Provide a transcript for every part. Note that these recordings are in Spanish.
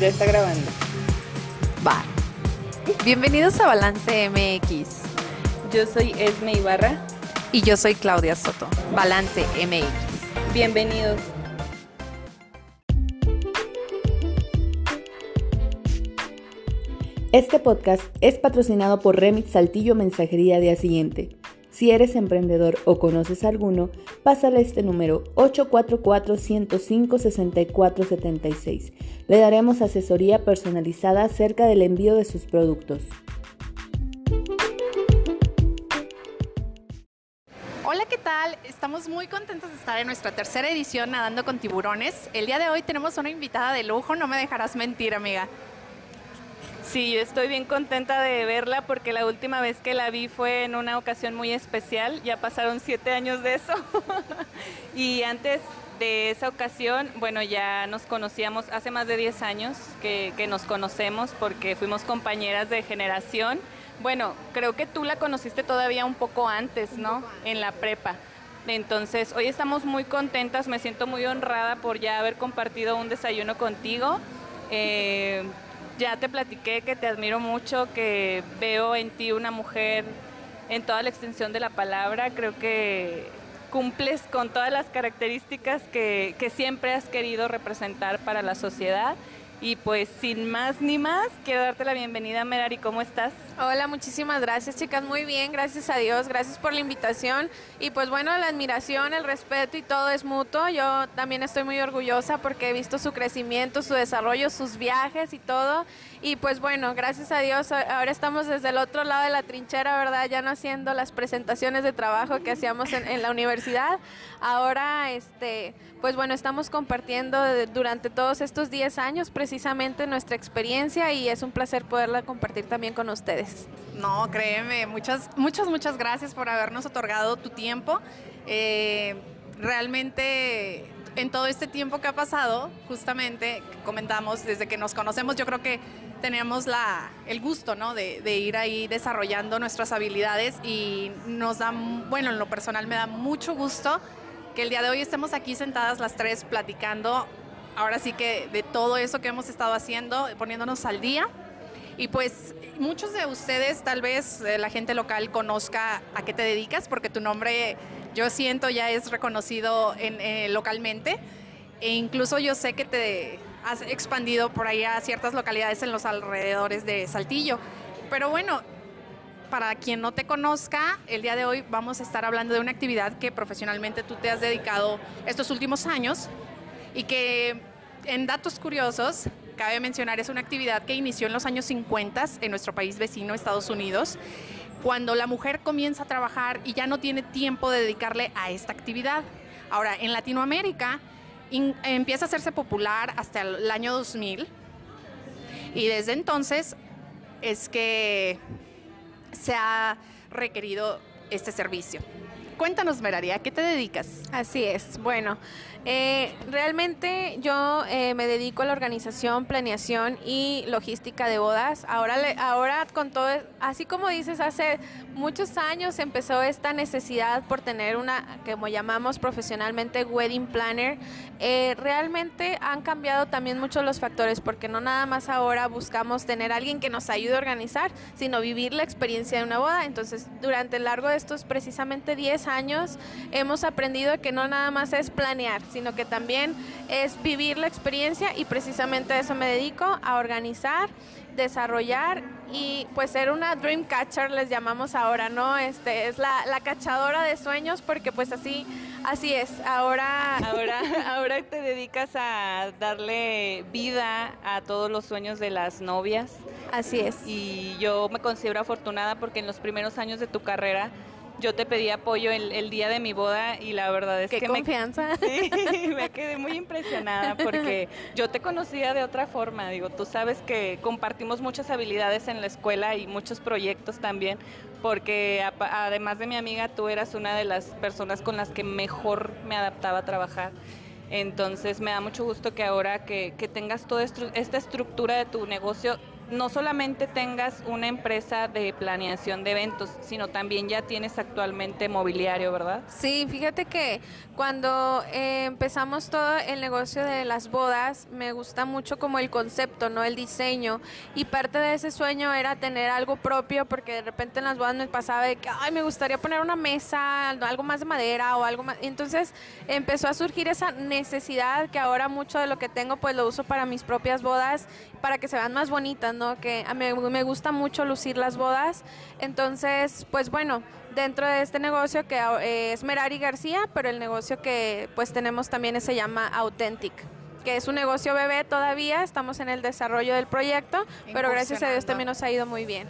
Ya está grabando. Va. Bienvenidos a Balance MX. Yo soy Esme Ibarra. Y yo soy Claudia Soto. Balance MX. Bienvenidos. Este podcast es patrocinado por Remit Saltillo Mensajería Día Siguiente. Si eres emprendedor o conoces alguno, pásale este número 844-105-6476. Le daremos asesoría personalizada acerca del envío de sus productos. Hola, ¿qué tal? Estamos muy contentos de estar en nuestra tercera edición Nadando con Tiburones. El día de hoy tenemos una invitada de lujo, no me dejarás mentir, amiga. Sí, yo estoy bien contenta de verla porque la última vez que la vi fue en una ocasión muy especial. Ya pasaron siete años de eso. y antes de esa ocasión, bueno, ya nos conocíamos hace más de 10 años que, nos conocemos porque fuimos compañeras de generación. Bueno, creo que tú la conociste todavía un poco antes, ¿no? En la prepa. Entonces, hoy estamos muy contentas, me siento muy honrada por ya haber compartido un desayuno contigo. Eh, ya te platiqué que te admiro mucho, que veo en ti una mujer en toda la extensión de la palabra. Creo que cumples con todas las características que, que siempre has querido representar para la sociedad y pues sin más ni más, quiero darte la bienvenida, Merari, ¿cómo estás? Hola, muchísimas gracias, chicas, muy bien, gracias a Dios, gracias por la invitación. Y pues bueno, la admiración, el respeto y todo es mutuo. Yo también estoy muy orgullosa porque he visto su crecimiento, su desarrollo, sus viajes y todo. Y pues bueno, gracias a Dios, ahora estamos desde el otro lado de la trinchera, ¿verdad? Ya no haciendo las presentaciones de trabajo que hacíamos en, la universidad. Ahora, este, pues bueno, estamos compartiendo durante todos estos 10 años precisamente nuestra experiencia y es un placer poderla compartir también con ustedes. No, créeme, muchas, muchas, muchas gracias por habernos otorgado tu tiempo. Eh, realmente en todo este tiempo que ha pasado, justamente comentamos, desde que nos conocemos, yo creo que tenemos la, el gusto ¿no? de, de, ir ahí desarrollando nuestras habilidades y nos da, bueno, en lo personal me da mucho gusto que el día de hoy estemos aquí sentadas las tres platicando, ahora sí que de todo eso que hemos estado haciendo, poniéndonos al día. Y pues muchos de ustedes, tal vez eh, la gente local conozca a qué te dedicas, porque tu nombre yo siento ya es reconocido eh, localmente. E incluso yo sé que te has expandido por ahí a ciertas localidades en los alrededores de Saltillo. Pero bueno, para quien no te conozca, el día de hoy vamos a estar hablando de una actividad que profesionalmente tú te has dedicado estos últimos años y que en datos curiosos, cabe mencionar, es una actividad que inició en los años 50 en nuestro país vecino, Estados Unidos, cuando la mujer comienza a trabajar y ya no tiene tiempo de dedicarle a esta actividad. Ahora, en Latinoamérica empieza a hacerse popular hasta el año 2000 y desde entonces es que se ha requerido este servicio. Cuéntanos, Meraria, ¿a qué te dedicas? Así es. Bueno, eh, realmente yo eh, me dedico a la organización, planeación y logística de bodas. Ahora, ahora con todo, así como dices, hace muchos años empezó esta necesidad por tener una, como llamamos profesionalmente, wedding planner. Eh, realmente han cambiado también muchos los factores porque no nada más ahora buscamos tener alguien que nos ayude a organizar, sino vivir la experiencia de una boda. Entonces, durante el largo de estos precisamente 10 años, hemos aprendido que no nada más es planear, sino que también es vivir la experiencia y precisamente a eso me dedico, a organizar, desarrollar y pues ser una dream catcher les llamamos ahora, ¿no? Este es la, la cachadora de sueños porque pues así así es. Ahora ahora ahora te dedicas a darle vida a todos los sueños de las novias. Así es. Y yo me considero afortunada porque en los primeros años de tu carrera yo te pedí apoyo el, el, día de mi boda y la verdad es ¿Qué que confianza. Me, sí, me quedé muy impresionada porque yo te conocía de otra forma. Digo, tú sabes que compartimos muchas habilidades en la escuela y muchos proyectos también, porque a, además de mi amiga, tú eras una de las personas con las que mejor me adaptaba a trabajar. Entonces me da mucho gusto que ahora que, que tengas toda esta estructura de tu negocio no solamente tengas una empresa de planeación de eventos, sino también ya tienes actualmente mobiliario, ¿verdad? Sí, fíjate que cuando eh, empezamos todo el negocio de las bodas, me gusta mucho como el concepto, ¿no? El diseño. Y parte de ese sueño era tener algo propio, porque de repente en las bodas me pasaba de que, ay, me gustaría poner una mesa, algo más de madera o algo más. Entonces empezó a surgir esa necesidad que ahora mucho de lo que tengo pues lo uso para mis propias bodas, para que se vean más bonitas, ¿no? Que a mí me gusta mucho lucir las bodas. Entonces, pues bueno, dentro de este negocio que eh, es Merari García, pero el negocio que pues tenemos también se llama Authentic que es un negocio bebé todavía, estamos en el desarrollo del proyecto, pero gracias a Dios también nos ha ido muy bien.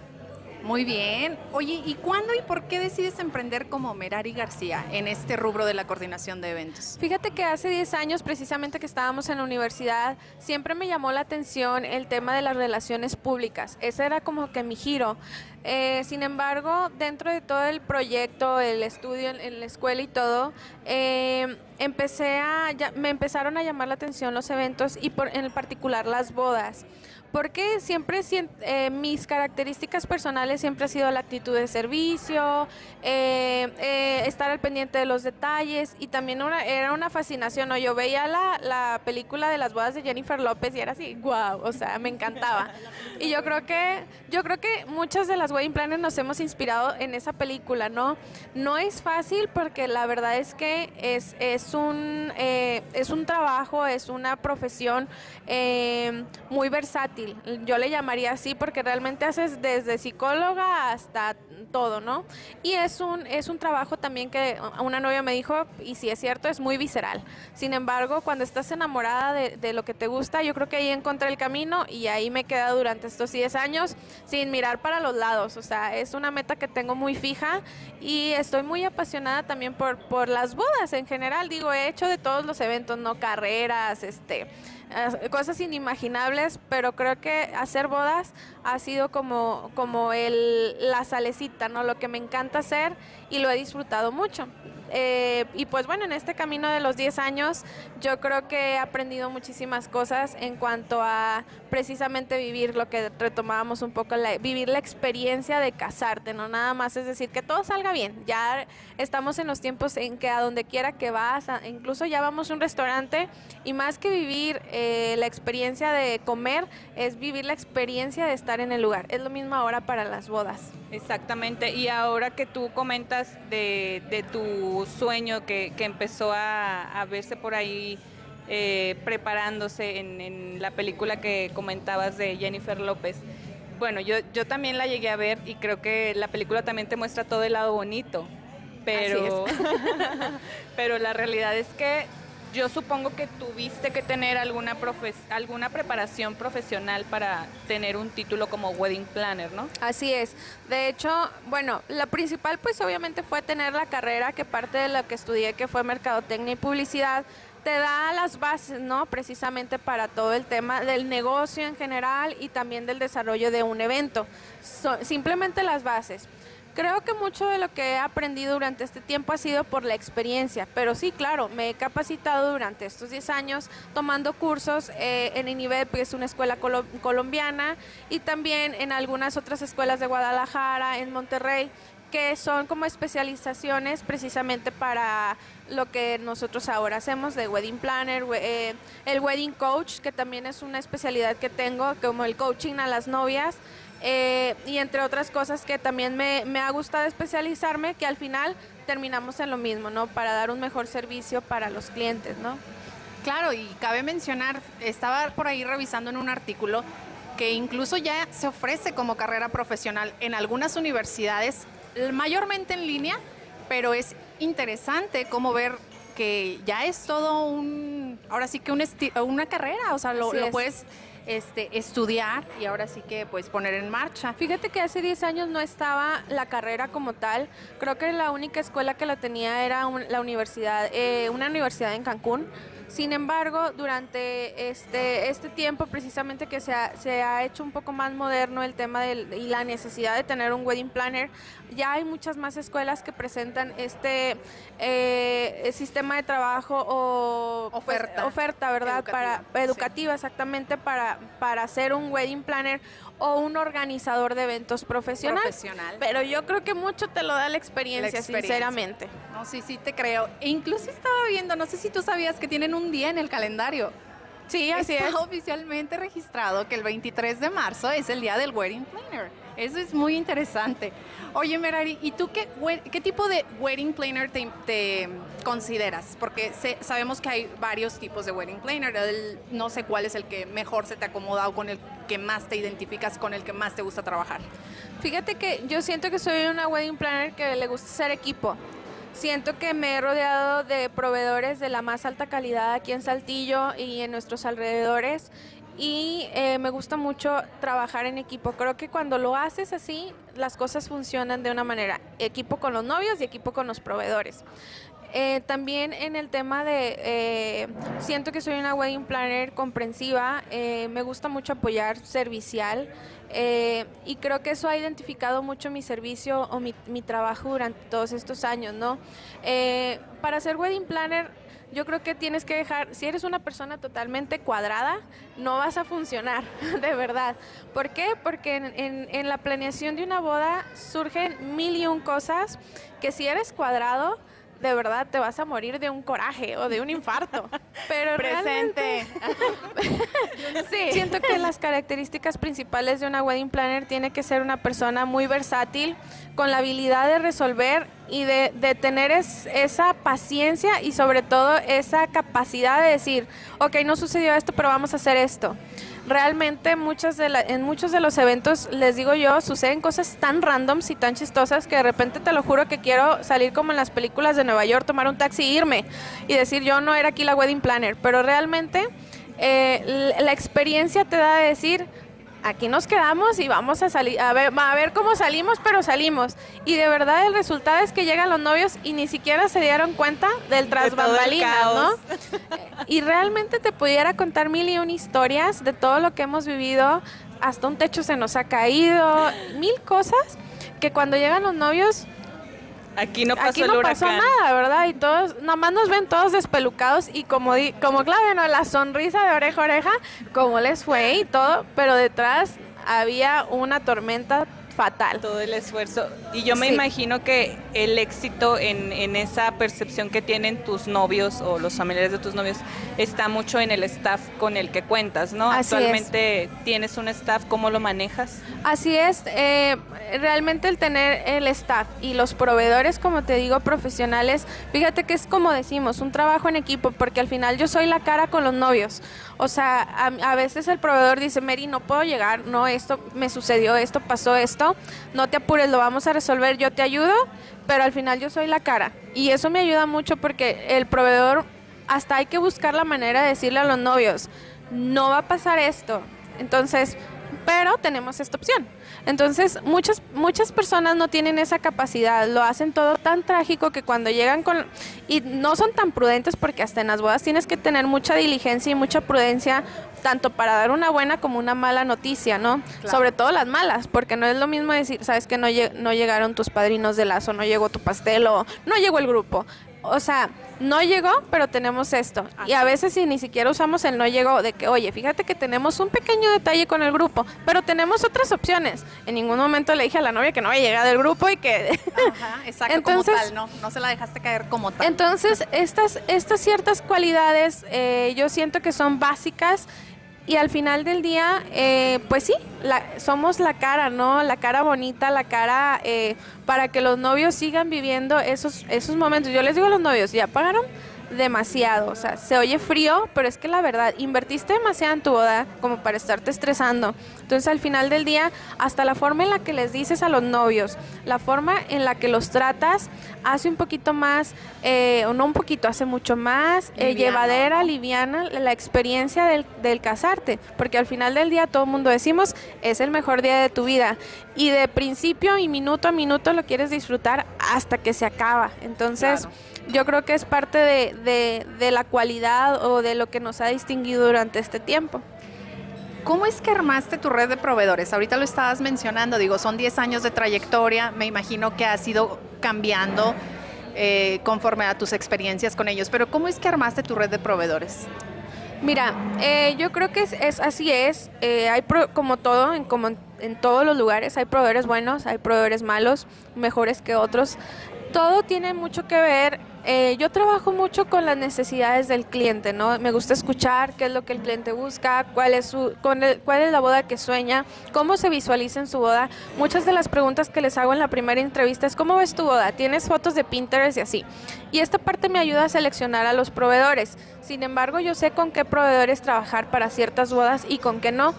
Muy bien. Oye, ¿y cuándo y por qué decides emprender como Merari García en este rubro de la coordinación de eventos? Fíjate que hace 10 años, precisamente que estábamos en la universidad, siempre me llamó la atención el tema de las relaciones públicas. Ese era como que mi giro. Eh, sin embargo, dentro de todo el proyecto, el estudio en, la escuela y todo, eh, empecé a, me empezaron a llamar la atención los eventos y por, en particular las bodas porque siempre eh, mis características personales siempre ha sido la actitud de servicio, eh, eh, estar al pendiente de los detalles y también era una fascinación. ¿no? Yo veía la, la, película de las bodas de Jennifer López y era así, wow, o sea, me encantaba. Y yo creo que yo creo que muchas de las wedding planners nos hemos inspirado en esa película, ¿no? No es fácil porque la verdad es que es, es un es un trabajo, es una profesión muy versátil yo le llamaría así porque realmente haces desde psicóloga hasta todo, ¿no? Y es un, es un trabajo también que una novia me dijo, y si es cierto, es muy visceral. Sin embargo, cuando estás enamorada de, lo que te gusta, yo creo que ahí encontré el camino y ahí me he quedado durante estos 10 años sin mirar para los lados. O sea, es una meta que tengo muy fija y estoy muy apasionada también por, por las bodas en general. Digo, he hecho de todos los eventos, ¿no? Carreras, este cosas inimaginables, pero creo que hacer bodas ha sido como, como el, la salecita, ¿no? Lo que me encanta hacer y lo he disfrutado mucho. Eh, y pues bueno, en este camino de los 10 años yo creo que he aprendido muchísimas cosas en cuanto a precisamente vivir lo que retomábamos un poco, la, vivir la experiencia de casarte, no nada más es decir que todo salga bien. Ya estamos en los tiempos en que a donde quiera que vas, incluso ya vamos a un restaurante y más que vivir eh, la experiencia de comer, es vivir la experiencia de estar en el lugar. Es lo mismo ahora para las bodas. Exactamente, y ahora que tú comentas de, de tu sueño que, que empezó a, a, verse por ahí eh, preparándose en, en, la película que comentabas de Jennifer López, bueno, yo, yo también la llegué a ver y creo que la película también te muestra todo el lado bonito, pero, pero la realidad es que yo supongo que tuviste que tener alguna, alguna preparación profesional para tener un título como wedding planner, ¿no? Así es. De hecho, bueno, la principal pues obviamente fue tener la carrera que parte de lo que estudié que fue mercadotecnia y publicidad te da las bases, ¿no? Precisamente para todo el tema del negocio en general y también del desarrollo de un evento. simplemente las bases. Creo que mucho de lo que he aprendido durante este tiempo ha sido por la experiencia, pero sí, claro, me he capacitado durante estos 10 años tomando cursos eh, en INIVEP, que es una escuela colombiana, y también en algunas otras escuelas de Guadalajara, en Monterrey, que son como especializaciones precisamente para lo que nosotros ahora hacemos de wedding planner, eh, el wedding coach, que también es una especialidad que tengo, como el coaching a las novias. Eh, y entre otras cosas que también me, me, ha gustado especializarme, que al final terminamos en lo mismo, ¿no? Para dar un mejor servicio para los clientes, ¿no? Claro, y cabe mencionar, estaba por ahí revisando en un artículo que incluso ya se ofrece como carrera profesional en algunas universidades, mayormente en línea, pero es interesante como ver que ya es todo un, ahora sí que un una carrera, o sea, lo, lo puedes este, estudiar y ahora sí que pues poner en marcha. Fíjate que hace 10 años no estaba la carrera como tal. Creo que la única escuela que la tenía era la universidad, eh, una universidad en Cancún Sin embargo, durante este, este tiempo precisamente que se ha, se ha hecho un poco más moderno el tema del, y la necesidad de tener un wedding planner, ya hay muchas más escuelas que presentan este eh, sistema de trabajo o pues, oferta, oferta ¿verdad? Educativa, para, educativa exactamente para, para hacer un wedding planner o un organizador de eventos profesional. profesional. Pero yo creo que mucho te lo da la experiencia, sinceramente. No, sí, sí te creo. E incluso estaba viendo, no sé si tú sabías que tienen un día en el calendario. Sí, así Está es. oficialmente registrado que el 23 de marzo es el día del wedding planner. Eso es muy interesante. Oye, Merari, ¿y tú qué, qué tipo de wedding planner te, consideras? Porque sabemos que hay varios tipos de wedding planner. no sé cuál es el que mejor se te acomoda o con el que más te identificas, con el que más te gusta trabajar. Fíjate que yo siento que soy una wedding planner que le gusta ser equipo. Siento que me he rodeado de proveedores de la más alta calidad aquí en Saltillo y en nuestros alrededores y eh, me gusta mucho trabajar en equipo. Creo que cuando lo haces así, las cosas funcionan de una manera, equipo con los novios y equipo con los proveedores. Eh, también en el tema de, eh, siento que soy una wedding planner comprensiva, me gusta mucho apoyar servicial y creo que eso ha identificado mucho mi servicio o mi, mi trabajo durante todos estos años, ¿no? para ser wedding planner yo creo que tienes que dejar, si eres una persona totalmente cuadrada, no vas a funcionar, de verdad. ¿Por qué? Porque en, la planeación de una boda surgen mil y un cosas que si eres cuadrado, de verdad te vas a morir de un coraje o de un infarto. Pero presente. sí. Siento que las características principales de una wedding planner tiene que ser una persona muy versátil, con la habilidad de resolver y de, de tener esa paciencia y sobre todo esa capacidad de decir, ok, no sucedió esto, pero vamos a hacer esto realmente muchas de en muchos de los eventos, les digo yo, suceden cosas tan randoms y tan chistosas que de repente te lo juro que quiero salir como en las películas de Nueva York, tomar un taxi e irme y decir yo no era aquí la wedding planner, pero realmente eh, la experiencia te da de decir, aquí nos quedamos y vamos a salir, a ver, a ver cómo salimos, pero salimos. Y de verdad el resultado es que llegan los novios y ni siquiera se dieron cuenta del tras bambalinas, ¿no? y realmente te pudiera contar mil y una historias de todo lo que hemos vivido, hasta un techo se nos ha caído, mil cosas que cuando llegan los novios Aquí no pasó, Aquí no pasó nada, ¿verdad? Y todos, nomás nos ven todos despelucados y como, di, como clave, ¿no? La sonrisa de oreja a oreja, como les fue y todo, pero detrás había una tormenta fatal. Todo el esfuerzo. Y yo me imagino que el éxito en, en, esa percepción que tienen tus novios o los familiares de tus novios está mucho en el staff con el que cuentas, ¿no? Actualmente tienes un staff, ¿cómo lo manejas? Así es, eh, realmente el tener el staff y los proveedores, como te digo, profesionales, fíjate que es como decimos, un trabajo en equipo, porque al final yo soy la cara con los novios. O sea, a, veces el proveedor dice, Mary, no puedo llegar, no, esto me sucedió, esto pasó, esto, no te apures, lo vamos a resolver, yo te ayudo, pero al final yo soy la cara. Y eso me ayuda mucho porque el proveedor, hasta hay que buscar la manera de decirle a los novios, no va a pasar esto. Entonces, pero tenemos esta opción. Entonces, muchas, muchas personas no tienen esa capacidad, lo hacen todo tan trágico que cuando llegan con... Y no son tan prudentes porque hasta en las bodas tienes que tener mucha diligencia y mucha prudencia, tanto para dar una buena como una mala noticia, ¿no? Sobre todo las malas, porque no es lo mismo decir, sabes que no, no llegaron tus padrinos de lazo, no llegó tu pastel o no llegó el grupo. O sea, no llegó, pero tenemos esto. Y a veces si ni siquiera usamos el no llegó, de que, oye, fíjate que tenemos un pequeño detalle con el grupo, pero tenemos otras opciones. En ningún momento le dije a la novia que no había llegado el grupo y que... Ajá, exacto, entonces, como tal, no, no se la dejaste caer como tal. Entonces, estas, estas ciertas cualidades eh, yo siento que son básicas y al final del día, eh, pues sí, somos la cara, ¿no? La cara bonita, la cara eh, para que los novios sigan viviendo esos, esos momentos. Yo les digo a los novios, ¿ya pagaron? Demasiado. O sea, se oye frío, pero es que la verdad, invertiste demasiado en tu boda como para estarte estresando. Entonces, al final del día, hasta la forma en la que les dices a los novios, la forma en la que los tratas, hace un poquito más, eh, o no un poquito, hace mucho más eh, llevadera, liviana la experiencia del, del casarte. Porque al final del día, todo el mundo decimos, es el mejor día de tu vida. Y de principio y minuto a minuto lo quieres disfrutar hasta que se acaba. Entonces, yo creo que es parte de, de la cualidad o de lo que nos ha distinguido durante este tiempo. ¿Cómo es que armaste tu red de proveedores? Ahorita lo estabas mencionando, digo, son 10 años de trayectoria, me imagino que has ido cambiando eh, conforme a tus experiencias con ellos, pero ¿cómo es que armaste tu red de proveedores? Mira, eh, yo creo que es, así es, eh, hay como todo, en, como en todos los lugares, hay proveedores buenos, hay proveedores malos, mejores que otros, todo tiene mucho que ver eh, yo trabajo mucho con las necesidades del cliente, ¿no? Me gusta escuchar qué es lo que el cliente busca, cuál es, su, cuál es la boda que sueña, cómo se visualiza en su boda. Muchas de las preguntas que les hago en la primera entrevista es, ¿cómo ves tu boda? ¿Tienes fotos de Pinterest y así? Y esta parte me ayuda a seleccionar a los proveedores. Sin embargo, yo sé con qué proveedores trabajar para ciertas bodas y con qué no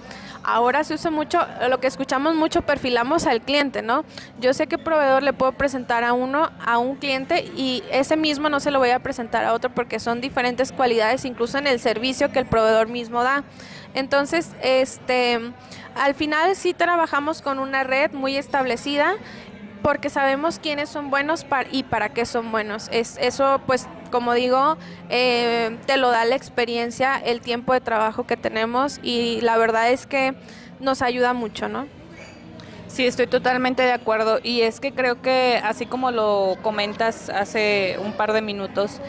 ahora se usa mucho, lo que escuchamos mucho, perfilamos al cliente, ¿no? Yo sé qué proveedor le puedo presentar a uno, a un cliente, y ese mismo no se lo voy a presentar a otro porque son diferentes cualidades, incluso en el servicio que el proveedor mismo da. Entonces, este, al final sí trabajamos con una red muy establecida porque sabemos quiénes son buenos y para qué son buenos. Es, eso, pues, como digo, eh, te lo da la experiencia, el tiempo de trabajo que tenemos y la verdad es que nos ayuda mucho, ¿no? Sí, estoy totalmente de acuerdo y es que creo que así como lo comentas hace un par de minutos,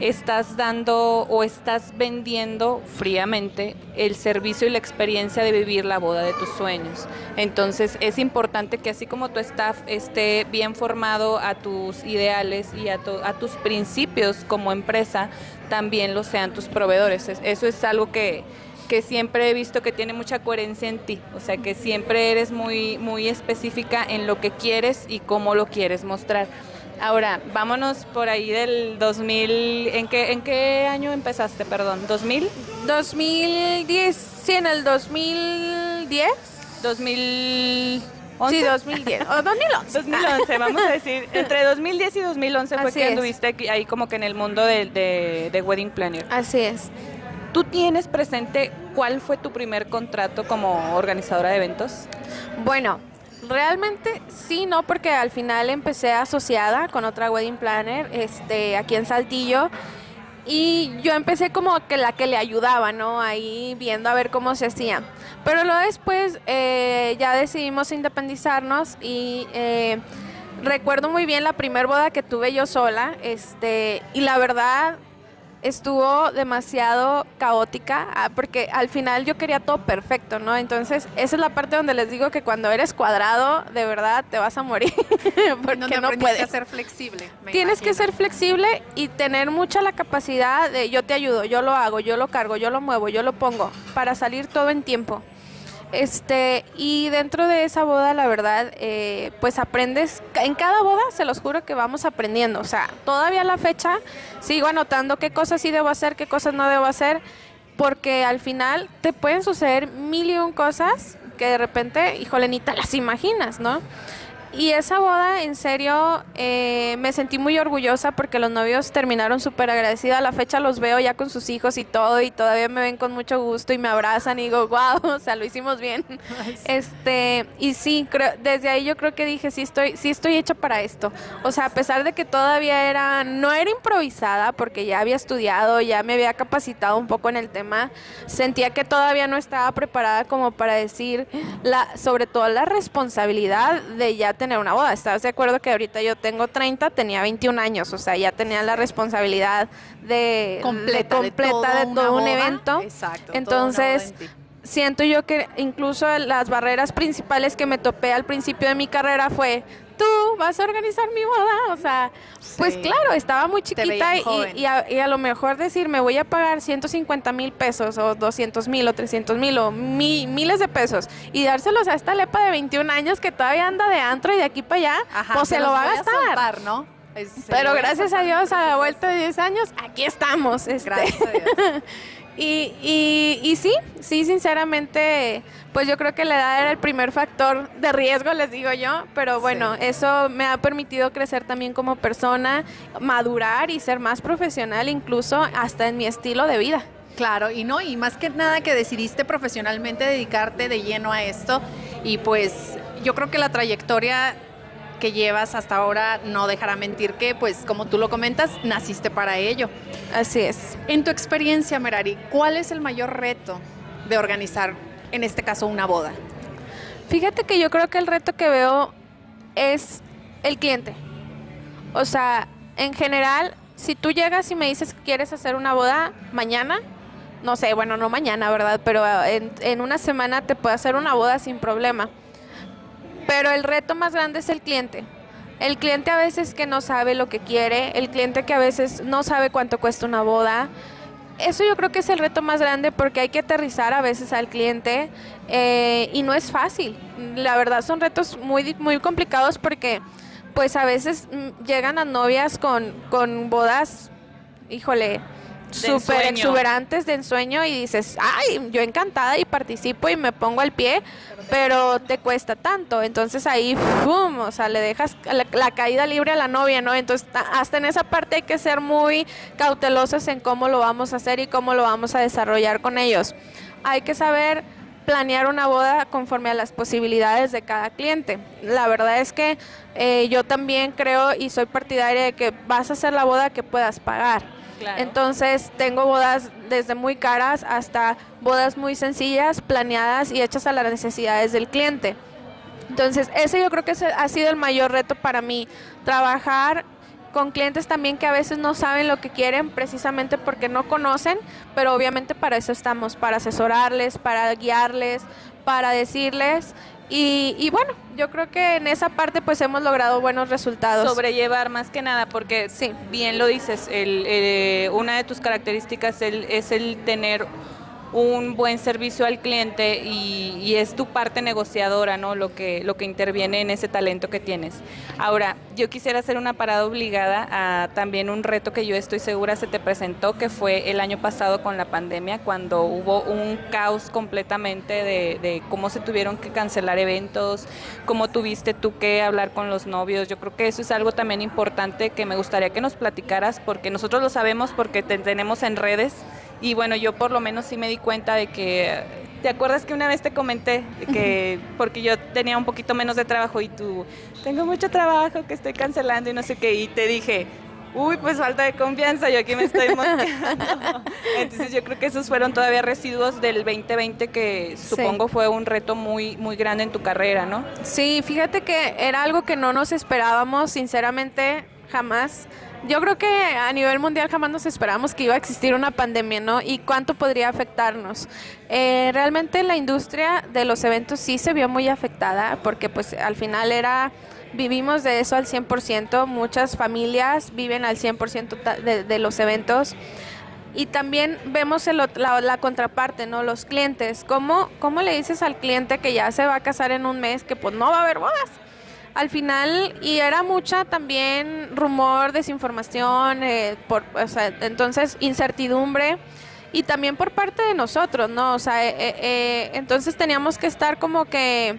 estás dando o estás vendiendo fríamente el servicio y la experiencia de vivir la boda de tus sueños. Entonces es importante que así como tu staff esté bien formado a tus ideales y a, tus principios como empresa, también lo sean tus proveedores. Eso es algo que, que siempre he visto que tiene mucha coherencia en ti, o sea que siempre eres muy, muy específica en lo que quieres y cómo lo quieres mostrar. Ahora, vámonos por ahí del 2000. ¿En qué, en qué año empezaste, perdón? ¿2000? 2010, sí, en el 2010. 2011. Sí, 2010. O 2011. 2011, vamos a decir. Entre 2010 y 2011 fue que anduviste ahí como que en el mundo de, de, de Wedding Planner. Así es. ¿Tú tienes presente cuál fue tu primer contrato como organizadora de eventos? Bueno, realmente sí, no, porque al final empecé asociada con otra wedding planner este, aquí en Saltillo. Y yo empecé como que la que le ayudaba, ¿no? Ahí viendo a ver cómo se hacía. Pero luego después eh, ya decidimos independizarnos y eh, recuerdo muy bien la primera boda que tuve yo sola. Este, y la verdad estuvo demasiado caótica ah, porque al final yo quería todo perfecto, ¿no? Entonces, esa es la parte donde les digo que cuando eres cuadrado, de verdad te vas a morir porque no, no puedes ser flexible. Tienes que ser flexible y tener mucha la capacidad de yo te ayudo, yo lo hago, yo lo cargo, yo lo muevo, yo lo pongo para salir todo en tiempo. Este, y dentro de esa boda, la verdad, eh, pues aprendes, en cada boda se los juro que vamos aprendiendo. O sea, todavía la fecha sigo anotando qué cosas sí debo hacer, qué cosas no debo hacer, porque al final te pueden suceder mil y un cosas que de repente, híjole, ni las imaginas, ¿no? Y esa boda, en serio, eh, me sentí muy orgullosa porque los novios terminaron súper agradecidos. A la fecha los veo ya con sus hijos y todo, y todavía me ven con mucho gusto y me abrazan y digo, wow, o sea, lo hicimos bien. Este, y sí, creo, desde ahí yo creo que dije, sí estoy, sí estoy hecha para esto. O sea, a pesar de que todavía era, no era improvisada, porque ya había estudiado, ya me había capacitado un poco en el tema, sentía que todavía no estaba preparada como para decir, la, sobre todo la responsabilidad de ya tener una boda. ¿Estás de acuerdo que ahorita yo tengo 30, tenía 21 años? O sea, ya tenía la responsabilidad de completa de, todo, un evento. Exacto. Entonces, siento yo que incluso las barreras principales que me topé al principio de mi carrera fue tú vas a organizar mi boda. O sea, pues claro, estaba muy chiquita y, a, lo mejor decir, me voy a pagar 150 mil pesos o 200 mil o 300 mil o miles de pesos y dárselos a esta lepa de 21 años que todavía anda de antro y de aquí para allá, pues se lo va a gastar. ¿no? Pero gracias a Dios, a la vuelta de 10 años, aquí estamos. Este. Gracias a Dios. Y, y, y, sí, sí, sinceramente, pues yo creo que la edad era el primer factor de riesgo, les digo yo, pero bueno, eso me ha permitido crecer también como persona, madurar y ser más profesional, incluso hasta en mi estilo de vida. Claro, y no, y más que nada que decidiste profesionalmente dedicarte de lleno a esto, y pues yo creo que la trayectoria que llevas hasta ahora no dejará mentir que, pues, como tú lo comentas, naciste para ello. Así es. En tu experiencia, Merari, ¿cuál es el mayor reto de organizar, en este caso, una boda? Fíjate que yo creo que el reto que veo es el cliente. O sea, en general, si tú llegas y me dices que quieres hacer una boda mañana, no sé, bueno, no mañana, ¿verdad? Pero en, en una semana te puedo hacer una boda sin problema. Pero el reto más grande es el cliente. El cliente a veces que no sabe lo que quiere, el cliente que a veces no sabe cuánto cuesta una boda. Eso yo creo que es el reto más grande porque hay que aterrizar a veces al cliente eh, y no es fácil. La verdad son retos muy, muy complicados porque pues a veces mm, llegan las novias con, con bodas, híjole, súper exuberantes de ensueño y dices, ay, yo encantada y participo y me pongo al pie, pero te cuesta tanto. Entonces ahí, ¡pum! O sea, le dejas la, caída libre a la novia, ¿no? Entonces hasta en esa parte hay que ser muy cautelosos en cómo lo vamos a hacer y cómo lo vamos a desarrollar con ellos. Hay que saber planear una boda conforme a las posibilidades de cada cliente. La verdad es que eh, yo también creo y soy partidaria de que vas a hacer la boda que puedas pagar entonces tengo bodas desde muy caras hasta bodas muy sencillas, planeadas y hechas a las necesidades del cliente. Entonces ese yo creo que ha sido el mayor reto para mí, trabajar con clientes también que a veces no saben lo que quieren precisamente porque no conocen, pero obviamente para eso estamos, para asesorarles, para guiarles, para decirles y, bueno, yo creo que en esa parte pues hemos logrado buenos resultados. Sobrellevar más que nada, porque sí. bien lo dices, el, eh, una de tus características es el tener un buen servicio al cliente y, es tu parte negociadora, ¿no? Lo que, lo que interviene en ese talento que tienes. Ahora, yo quisiera hacer una parada obligada a también un reto que yo estoy segura se te presentó, que fue el año pasado con la pandemia, cuando hubo un caos completamente de, de cómo se tuvieron que cancelar eventos, cómo tuviste tú que hablar con los novios. Yo creo que eso es algo también importante que me gustaría que nos platicaras, porque nosotros lo sabemos porque te tenemos en redes y bueno, yo por lo menos sí me di cuenta de que, ¿te acuerdas que una vez te comenté que porque yo tenía un poquito menos de trabajo y tú, tengo mucho trabajo que estoy cancelando y no sé qué, y te dije, uy, pues falta de confianza, yo aquí me estoy mosqueando. Entonces yo creo que esos fueron todavía residuos del 2020 que supongo fue un reto muy, muy grande en tu carrera, ¿no? Sí, fíjate que era algo que no nos esperábamos, sinceramente, jamás yo creo que a nivel mundial jamás nos esperamos que iba a existir una pandemia, ¿no? Y cuánto podría afectarnos. Eh, realmente la industria de los eventos sí se vio muy afectada porque pues al final era, vivimos de eso al 100%, muchas familias viven al 100% de, de los eventos. Y también vemos la, la, contraparte, ¿no? Los clientes. ¿Cómo, ¿Cómo le dices al cliente que ya se va a casar en un mes que pues no va a haber bodas? Al final, y era mucha también rumor, desinformación, eh, por, o sea, entonces incertidumbre y también por parte de nosotros, ¿no? O sea, eh, eh, entonces teníamos que estar como que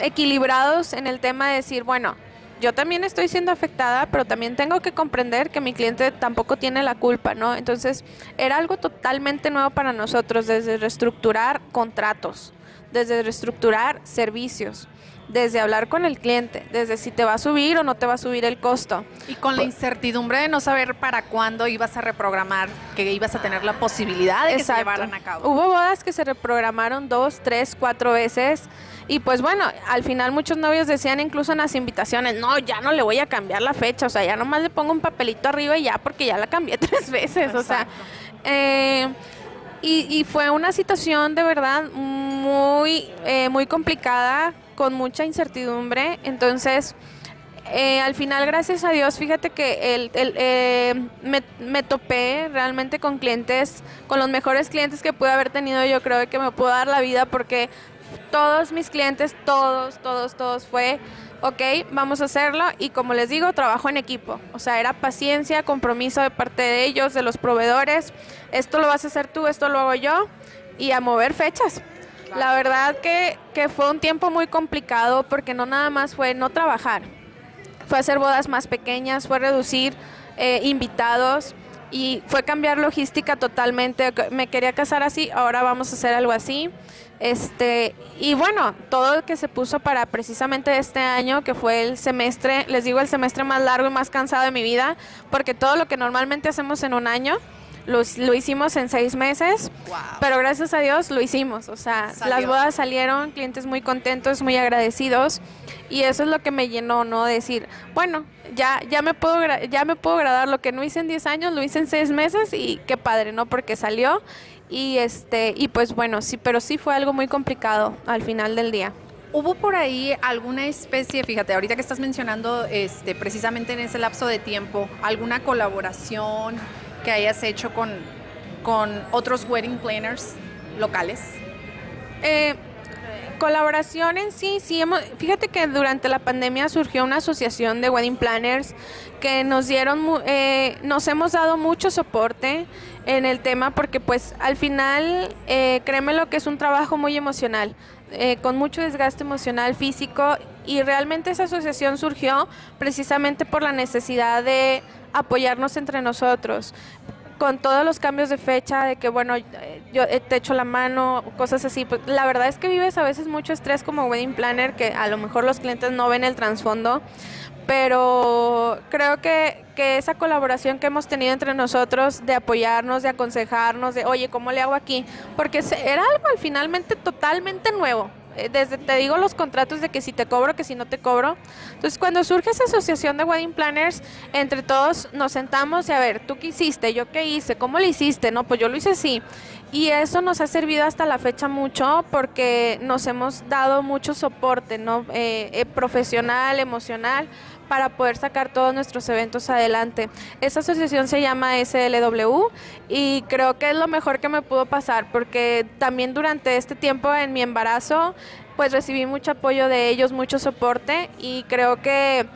equilibrados en el tema de decir, bueno, yo también estoy siendo afectada, pero también tengo que comprender que mi cliente tampoco tiene la culpa, ¿no? Entonces, era algo totalmente nuevo para nosotros, desde reestructurar contratos, desde reestructurar servicios desde hablar con el cliente, desde si te va a subir o no te va a subir el costo. Y con la incertidumbre de no saber para cuándo ibas a reprogramar, que ibas a tener la posibilidad de que se llevaran a cabo. Hubo bodas que se reprogramaron dos, tres, cuatro veces. Y pues bueno, al final muchos novios decían incluso en las invitaciones, no, ya no le voy a cambiar la fecha, o sea, ya nomás le pongo un papelito arriba y ya, porque ya la cambié tres veces, o sea. Eh, y, fue una situación de verdad muy, eh, muy complicada con mucha incertidumbre. Entonces, eh, al final, gracias a Dios, fíjate que el, eh, me, topé realmente con clientes, con los mejores clientes que pude haber tenido. Yo creo que me puedo dar la vida porque todos mis clientes, todos, todos, todos fue, ok, vamos a hacerlo. Y como les digo, trabajo en equipo. O sea, era paciencia, compromiso de parte de ellos, de los proveedores. Esto lo vas a hacer tú, esto lo hago yo. Y a mover fechas. La verdad que, fue un tiempo muy complicado porque no nada más fue no trabajar, fue hacer bodas más pequeñas, fue reducir eh, invitados y fue cambiar logística totalmente. Me quería casar así, ahora vamos a hacer algo así. Este, y bueno, todo lo que se puso para precisamente este año, que fue el semestre, les digo, el semestre más largo y más cansado de mi vida, porque todo lo que normalmente hacemos en un año, lo, lo hicimos en seis meses, pero gracias a Dios lo hicimos. O sea, las bodas salieron, clientes muy contentos, muy agradecidos, y eso es lo que me llenó, ¿no? Decir, bueno, ya, ya, me puedo, ya me puedo agradar lo que no hice en 10 años, lo hice en seis meses, y qué padre, ¿no? Porque salió y este y pues bueno, sí, pero sí fue algo muy complicado al final del día. ¿Hubo por ahí alguna especie, fíjate, ahorita que estás mencionando este, precisamente en ese lapso de tiempo, alguna colaboración que hayas hecho con, con otros wedding planners locales? Eh, colaboración en sí, sí, hemos, fíjate que durante la pandemia surgió una asociación de wedding planners que nos dieron, eh, nos hemos dado mucho soporte en el tema porque pues al final, eh, créeme lo que es un trabajo muy emocional, eh, con mucho desgaste emocional, físico y realmente esa asociación surgió precisamente por la necesidad de apoyarnos entre nosotros con todos los cambios de fecha, de que bueno, yo te echo la mano, cosas así. Pues, la verdad es que vives a veces mucho estrés como wedding planner, que a lo mejor los clientes no ven el trasfondo, pero creo que, que, esa colaboración que hemos tenido entre nosotros de apoyarnos, de aconsejarnos, de oye, ¿cómo le hago aquí? Porque era algo al finalmente totalmente nuevo. Eh, desde te digo los contratos de que si te cobro, que si no te cobro. Entonces, cuando surge esa asociación de wedding planners, entre todos nos sentamos y a ver, ¿tú qué hiciste? ¿Yo qué hice? ¿Cómo lo hiciste? No, pues yo lo hice así. Y eso nos ha servido hasta la fecha mucho porque nos hemos dado mucho soporte, ¿no? Eh, eh, profesional, emocional, para poder sacar todos nuestros eventos adelante. Esa asociación se llama SLW y creo que es lo mejor que me pudo pasar porque también durante este tiempo en mi embarazo pues recibí mucho apoyo de ellos, mucho soporte y creo que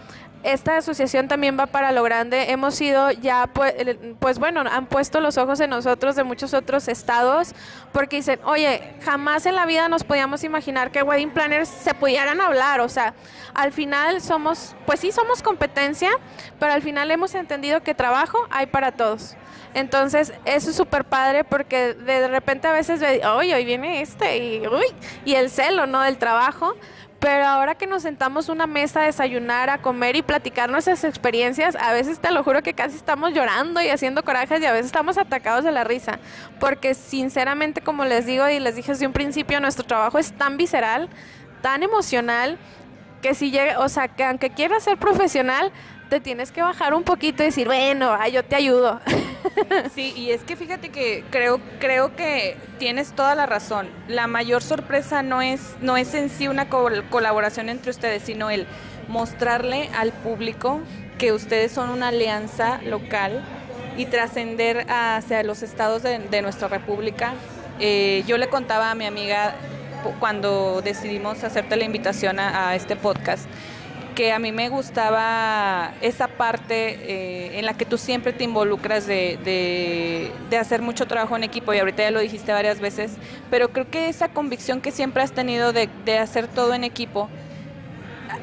esta asociación también va para lo grande. Hemos sido ya, pues, pues, bueno, han puesto los ojos en nosotros de muchos otros estados porque dicen, oye, jamás en la vida nos podíamos imaginar que wedding planners se pudieran hablar. O sea, al final somos, pues sí somos competencia, pero al final hemos entendido que trabajo hay para todos. Entonces, eso es súper padre porque de repente a veces, oye, hoy viene este y, uy, y el celo, ¿no? Del trabajo pero ahora que nos sentamos una mesa a desayunar, a comer y platicar nuestras experiencias, a veces te lo juro que casi estamos llorando y haciendo corajes y a veces estamos atacados de la risa. Porque sinceramente, como les digo y les dije desde un principio, nuestro trabajo es tan visceral, tan emocional, que si llega, o sea, que aunque quieras ser profesional, te tienes que bajar un poquito y decir, bueno, yo te ayudo. Sí, y es que fíjate que creo, creo que tienes toda la razón. La mayor sorpresa no es, no es en sí una colaboración entre ustedes, sino el mostrarle al público que ustedes son una alianza local y trascender hacia los estados de, nuestra república. Eh, yo le contaba a mi amiga cuando decidimos hacerte la invitación a este podcast que a mí me gustaba esa parte eh, en la que tú siempre te involucras de, hacer mucho trabajo en equipo, y ahorita ya lo dijiste varias veces, pero creo que esa convicción que siempre has tenido de, hacer todo en equipo,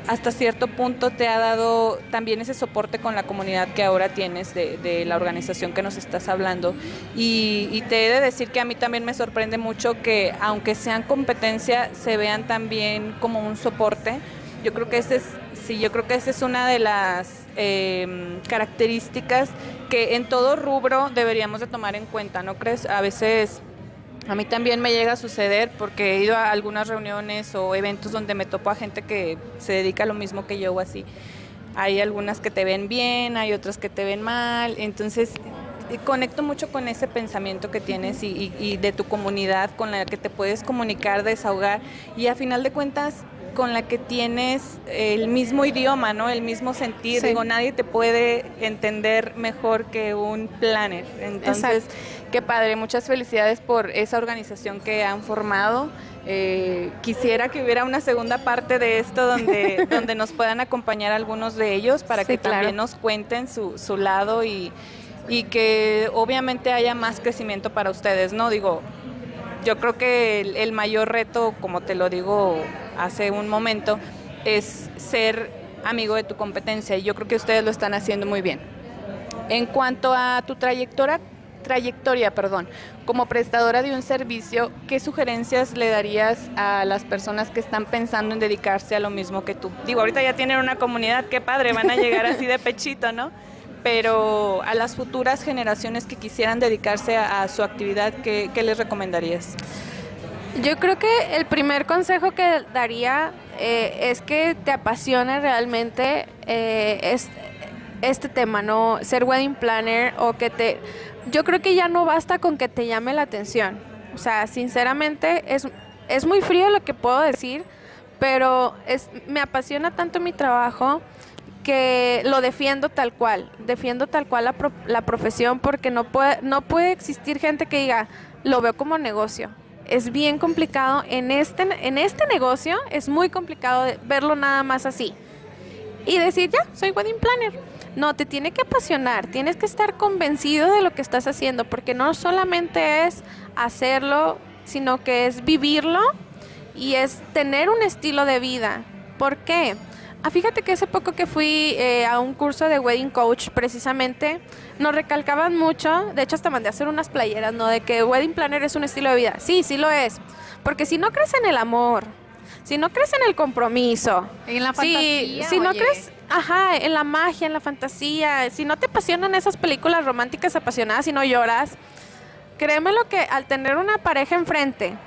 hasta cierto punto te ha dado también ese soporte con la comunidad que ahora tienes de, la organización que nos estás hablando. Y, y, te he de decir que a mí también me sorprende mucho que aunque sean competencia, se vean también como un soporte. Yo creo que ese es Sí, yo creo que esa es una de las em, características que en todo rubro deberíamos de tomar en cuenta, ¿no crees? A veces a mí también me llega a suceder porque he ido a algunas reuniones o eventos donde me topo a gente que se dedica a lo mismo que yo o así. Hay algunas que te ven bien, hay otras que te ven mal, entonces eh, conecto mucho con ese pensamiento que tienes y, y, de tu comunidad con la que te puedes comunicar, desahogar y a final de cuentas con la que tienes el mismo idioma, ¿no? El mismo sentir. Digo, nadie te puede entender mejor que un planner. Entonces, qué padre. Muchas felicidades por esa organización que han formado. Eh, quisiera que hubiera una segunda parte de esto donde, donde nos puedan acompañar algunos de ellos para que también nos cuenten su, su lado y, y que obviamente haya más crecimiento para ustedes, ¿no? Digo, yo creo que el, mayor reto, como te lo digo hace un momento, es ser amigo de tu competencia y yo creo que ustedes lo están haciendo muy bien. En cuanto a tu trayectoria, trayectoria, perdón, como prestadora de un servicio, ¿qué sugerencias le darías a las personas que están pensando en dedicarse a lo mismo que tú? Digo, ahorita ya tienen una comunidad, qué padre, van a llegar así de pechito, ¿no? Pero a las futuras generaciones que quisieran dedicarse a, su actividad, ¿qué, les recomendarías? Yo creo que el primer consejo que daría eh, es que te apasione realmente eh, este tema, ¿no? Ser wedding planner o que te yo creo que ya no basta con que te llame la atención. O sea, sinceramente es, es muy frío lo que puedo decir, pero es, me apasiona tanto mi trabajo que lo defiendo tal cual, defiendo tal cual la, la profesión porque no puede, no puede existir gente que diga, lo veo como negocio. Es bien complicado, en este, en este negocio es muy complicado verlo nada más así. Y decir, ya, soy wedding planner no, te tiene que apasionar, tienes que estar convencido de lo que estás haciendo, porque no solamente es hacerlo, sino que es vivirlo y es tener un estilo de vida. ¿Por qué? Ah, fíjate que hace poco que fui eh, a un curso de wedding coach, precisamente, nos recalcaban mucho, de hecho hasta mandé a hacer unas playeras, ¿no? De que wedding planner es un estilo de vida. Sí, sí lo es. Porque si no crees en el amor, si no crees en el compromiso, en la fantasía, si no crees Ajá, en la magia, en la fantasía. Si no te apasionan esas películas románticas apasionadas y no lloras, créeme lo que al tener una pareja enfrente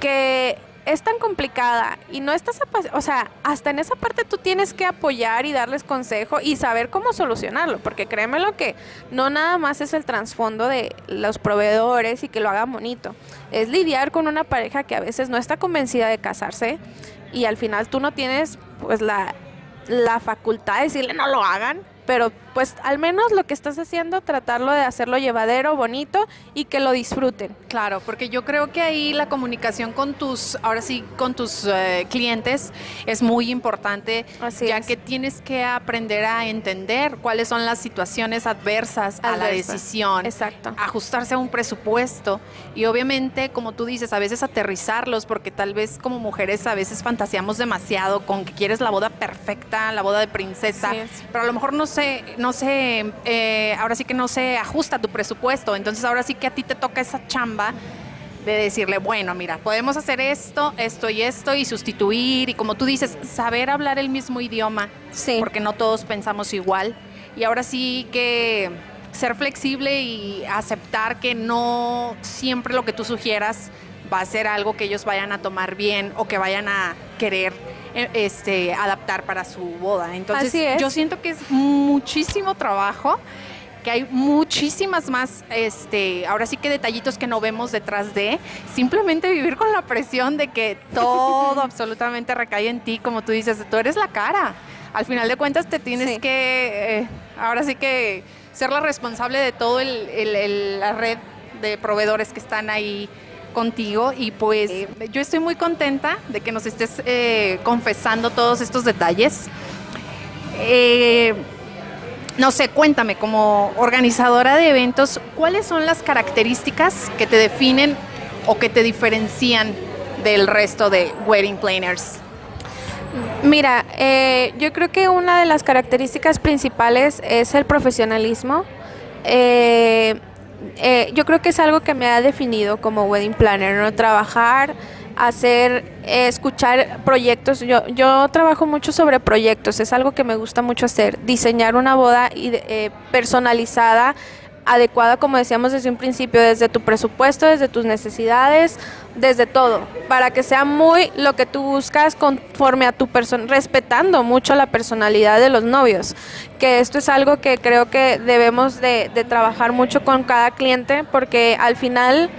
que es tan complicada y no estás, o sea, hasta en esa parte tú tienes que apoyar y darles consejo y saber cómo solucionarlo, porque créeme lo que no nada más es el trasfondo de los proveedores y que lo hagan bonito, es lidiar con una pareja que a veces no está convencida de casarse y al final tú no tienes pues la la facultad de decirle no lo hagan, pero pues al menos lo que estás haciendo, tratarlo de hacerlo llevadero, bonito y que lo disfruten. Claro, porque yo creo que ahí la comunicación con tus, ahora sí, con tus eh, clientes es muy importante, ya que tienes que aprender a entender cuáles son las situaciones adversas a la decisión, Exacto. ajustarse a un presupuesto y obviamente, como tú dices, a veces aterrizarlos, porque tal vez como mujeres a veces fantaseamos demasiado con que quieres la boda perfecta, la boda de princesa, pero a lo mejor no sé, no sé eh, ahora sí que no se ajusta tu presupuesto. Entonces ahora sí que a ti te toca esa chamba de decirle, bueno, mira, podemos hacer esto, esto y esto y sustituir y como tú dices, saber hablar el mismo idioma, sí. porque no todos pensamos igual. Y ahora sí que ser flexible y aceptar que no siempre lo que tú sugieras va a ser algo que ellos vayan a tomar bien o que vayan a querer este, adaptar para su boda. Entonces, yo siento que es muchísimo trabajo que hay muchísimas más, este, ahora sí que detallitos que no vemos detrás de, simplemente vivir con la presión de que todo absolutamente recae en ti, como tú dices, tú eres la cara. Al final de cuentas te tienes que, eh, ahora sí que ser la responsable de todo el, la red de proveedores que están ahí contigo y pues yo estoy muy contenta de que nos estés eh, confesando todos estos detalles. Eh, no sé, cuéntame, como organizadora de eventos, ¿cuáles son las características que te definen o que te diferencian del resto de wedding planners? Mira, eh, yo creo que una de las características principales es el profesionalismo. Eh, eh, yo creo que es algo que me ha definido como wedding planner, ¿no? Trabajar, hacer, eh, escuchar proyectos. Yo, yo trabajo mucho sobre proyectos, es algo que me gusta mucho hacer, diseñar una boda eh, personalizada adecuada, como decíamos desde un principio, desde tu presupuesto, desde tus necesidades, desde todo, para que sea muy lo que tú buscas conforme a tu persona, respetando mucho la personalidad de los novios, que esto es algo que creo que debemos de, trabajar mucho con cada cliente, porque al final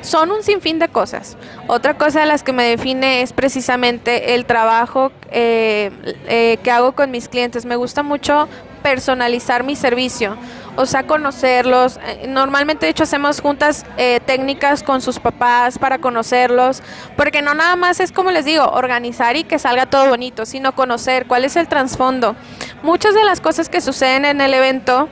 son un sinfín de cosas. Otra cosa de las que me define es precisamente el trabajo eh, eh, que hago con mis clientes. Me gusta mucho personalizar mi servicio o sea, conocerlos. Eh, normalmente, de hecho, hacemos juntas eh, técnicas con sus papás para conocerlos, porque no nada más es como les digo, organizar y que salga todo bonito, sino conocer cuál es el trasfondo. Muchas de las cosas que suceden en el evento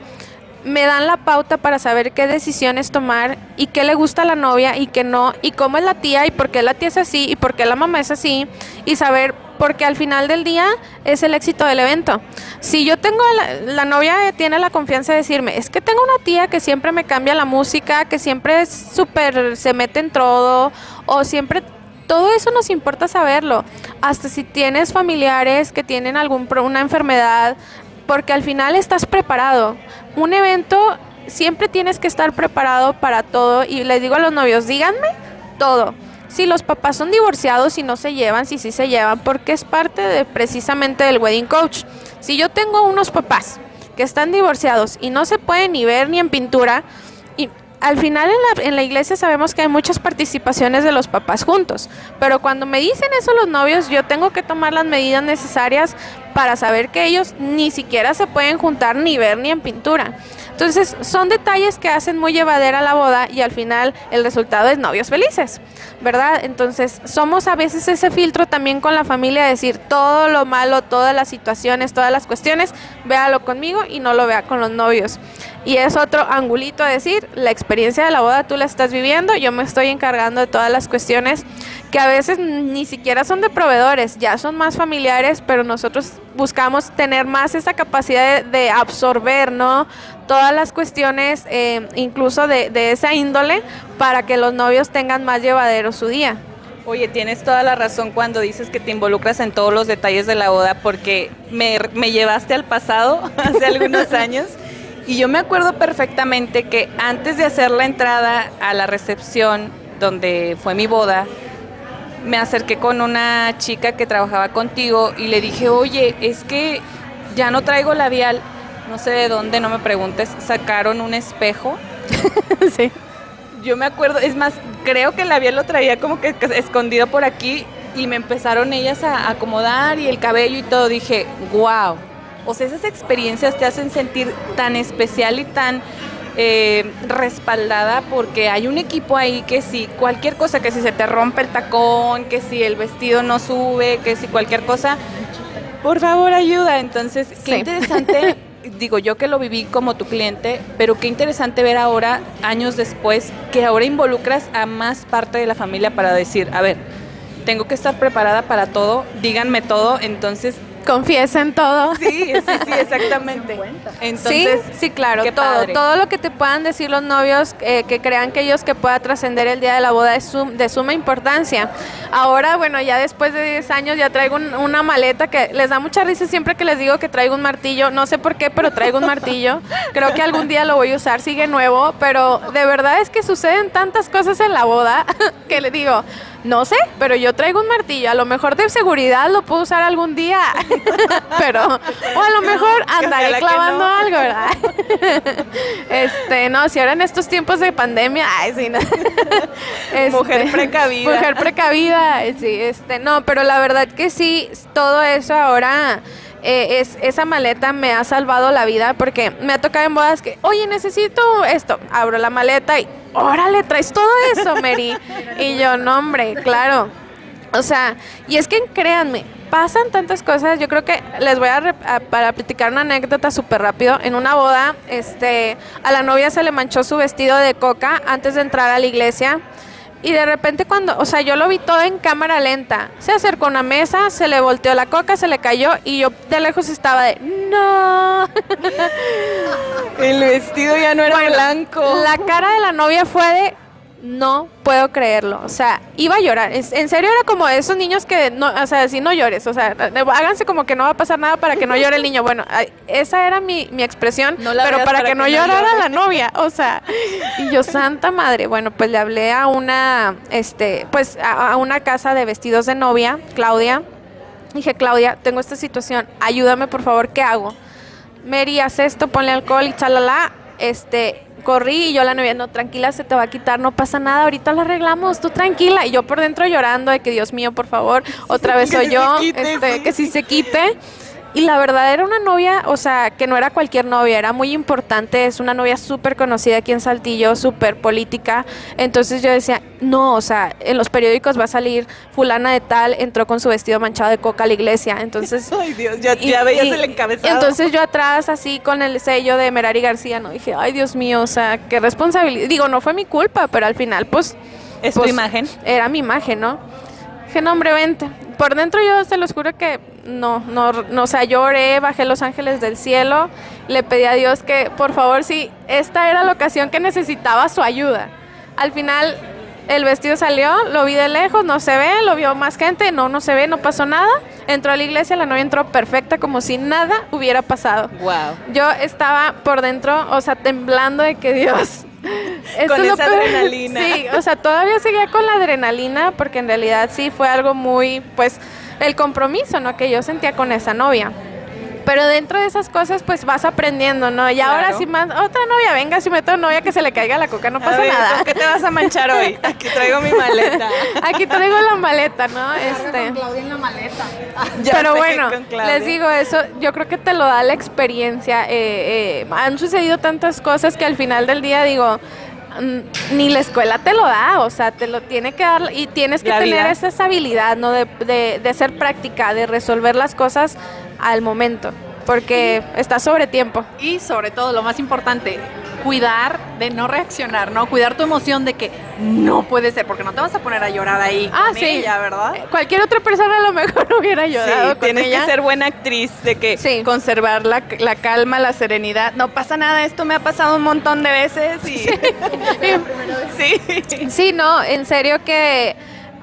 me dan la pauta para saber qué decisiones tomar y qué le gusta a la novia y qué no, y cómo es la tía y por qué la tía es así y por qué la mamá es así, y saber porque al final del día es el éxito del evento. Si yo tengo, la, la novia tiene la confianza de decirme, es que tengo una tía que siempre me cambia la música, que siempre es súper, se mete en todo, o siempre todo eso nos importa saberlo. Hasta si tienes familiares que tienen alguna enfermedad, porque al final estás preparado. Un evento siempre tienes que estar preparado para todo y les digo a los novios, díganme todo. Si los papás son divorciados y no se llevan, si sí se llevan, porque es parte de precisamente del wedding coach. Si yo tengo unos papás que están divorciados y no se pueden ni ver ni en pintura, y al final en la, en la, iglesia sabemos que hay muchas participaciones de los papás juntos, pero cuando me dicen eso los novios, yo tengo que tomar las medidas necesarias para saber que ellos ni siquiera se pueden juntar ni ver ni en pintura. Entonces, son detalles que hacen muy llevadera la boda y al final el resultado es novios felices, ¿verdad? Entonces, somos a veces ese filtro también con la familia, decir todo lo malo, todas las situaciones, todas las cuestiones, véalo conmigo y no lo vea con los novios. Y es otro angulito a decir, la experiencia de la boda tú la estás viviendo, yo me estoy encargando de todas las cuestiones que a veces ni siquiera son de proveedores, ya son más familiares, pero nosotros buscamos tener más esa capacidad de, de absorber, ¿no? Todas las cuestiones, eh, incluso de, de esa índole, para que los novios tengan más llevadero su día. Oye, tienes toda la razón cuando dices que te involucras en todos los detalles de la boda, porque me, me llevaste al pasado hace algunos años. Y yo me acuerdo perfectamente que antes de hacer la entrada a la recepción donde fue mi boda, me acerqué con una chica que trabajaba contigo y le dije, oye, es que ya no traigo labial, no sé de dónde, no me preguntes, sacaron un espejo. sí. Yo me acuerdo, es más, creo que el labial lo traía como que escondido por aquí y me empezaron ellas a acomodar y el cabello y todo. Dije, wow. O sea, esas experiencias te hacen sentir tan especial y tan eh, respaldada porque hay un equipo ahí que si cualquier cosa, que si se te rompe el tacón, que si el vestido no sube, que si cualquier cosa, por favor ayuda. Entonces, qué sí. interesante, digo yo que lo viví como tu cliente, pero qué interesante ver ahora, años después, que ahora involucras a más parte de la familia para decir, a ver, tengo que estar preparada para todo, díganme todo, entonces Confiesen todo. Sí, sí, sí, exactamente. Entonces, sí, sí, claro, todo, padre. todo lo que te puedan decir los novios eh, que crean que ellos que pueda trascender el día de la boda es de suma importancia. Ahora, bueno, ya después de 10 años ya traigo un, una maleta que les da mucha risa siempre que les digo que traigo un martillo, no sé por qué, pero traigo un martillo. Creo que algún día lo voy a usar, sigue nuevo, pero de verdad es que suceden tantas cosas en la boda que le digo, no sé, pero yo traigo un martillo. A lo mejor de seguridad lo puedo usar algún día. pero, o a lo mejor andaré clavando no. algo, ¿verdad? este, no, si ahora en estos tiempos de pandemia, ay, sí, no. este, mujer precavida. Mujer precavida, sí, este, no, pero la verdad que sí, todo eso ahora. Eh, es, esa maleta me ha salvado la vida porque me ha tocado en bodas que, oye, necesito esto. Abro la maleta y órale, traes todo eso, Mary. y yo, no, hombre, claro. O sea, y es que créanme, pasan tantas cosas. Yo creo que les voy a, a para platicar una anécdota súper rápido. En una boda, este, a la novia se le manchó su vestido de coca antes de entrar a la iglesia. Y de repente cuando, o sea, yo lo vi todo en cámara lenta. Se acercó a una mesa, se le volteó la coca, se le cayó y yo de lejos estaba de, no. El vestido ya no era bueno, blanco. La cara de la novia fue de, no puedo creerlo. O sea, iba a llorar. En serio era como esos niños que, no, o sea, si no llores. O sea, háganse como que no va a pasar nada para que no llore el niño. Bueno, esa era mi, mi expresión. No pero para, para, que, que no, no llorara llore. la novia. O sea, y yo, santa madre. Bueno, pues le hablé a una, este, pues a, a una casa de vestidos de novia, Claudia. Dije, Claudia, tengo esta situación. Ayúdame, por favor, ¿qué hago? Mary, haz esto, ponle alcohol y chalala. Este, corrí y yo la novia, no, tranquila, se te va a quitar, no pasa nada, ahorita lo arreglamos, tú tranquila. Y yo por dentro llorando de que Dios mío, por favor, otra vez soy yo, este, que si se quite. Y la verdad era una novia, o sea, que no era cualquier novia, era muy importante, es una novia súper conocida aquí en Saltillo, súper política. Entonces yo decía, no, o sea, en los periódicos va a salir fulana de tal, entró con su vestido manchado de coca a la iglesia. Entonces... ay Dios, ya, y, ya veías y, el encabezado. Entonces yo atrás, así con el sello de Merari García, no dije, ay Dios mío, o sea, qué responsabilidad. Digo, no fue mi culpa, pero al final, pues... Es pues, tu imagen. Era mi imagen, ¿no? Dije, no, hombre, vente. por dentro yo se los juro que no, no, no, o sea, lloré, bajé los ángeles del cielo, le pedí a Dios que por favor, si esta era la ocasión que necesitaba su ayuda. Al final el vestido salió, lo vi de lejos, no se ve, lo vio más gente, no, no se ve, no pasó nada. Entró a la iglesia, la novia entró perfecta, como si nada hubiera pasado. Wow. Yo estaba por dentro, o sea, temblando de que Dios. Con esa adrenalina. Sí, o sea, todavía seguía con la adrenalina, porque en realidad sí fue algo muy, pues, el compromiso, ¿no? Que yo sentía con esa novia. Pero dentro de esas cosas, pues vas aprendiendo, ¿no? Y ahora si más, otra novia, venga, si meto novia que se le caiga la coca, no pasa ver, nada. ¿con qué te vas a manchar hoy? Aquí traigo mi maleta. Aquí traigo la maleta, ¿no? Este. Con Claudia en la maleta. Ya Pero bueno, les digo eso, yo creo que te lo da la experiencia. eh, eh, han sucedido tantas cosas que al final del día digo, ni la escuela te lo da, o sea, te lo tiene que dar y tienes que La tener vida. esa esa habilidad, ¿no? De, de, de ser práctica, de resolver las cosas al momento, porque está sobre tiempo. Y sobre todo, lo más importante, cuidar de no reaccionar, ¿no? Cuidar tu emoción de que no puede ser, porque no te vas a poner a llorar ahí Ah, con sí. ella, ¿verdad? Cualquier otra persona a lo mejor hubiera ayudado Sí, con tienes ella. que ser buena actriz, de que Sí. conservar la, la calma, la serenidad. No pasa nada, esto me ha pasado un montón de veces y sí. Sí, no, en serio que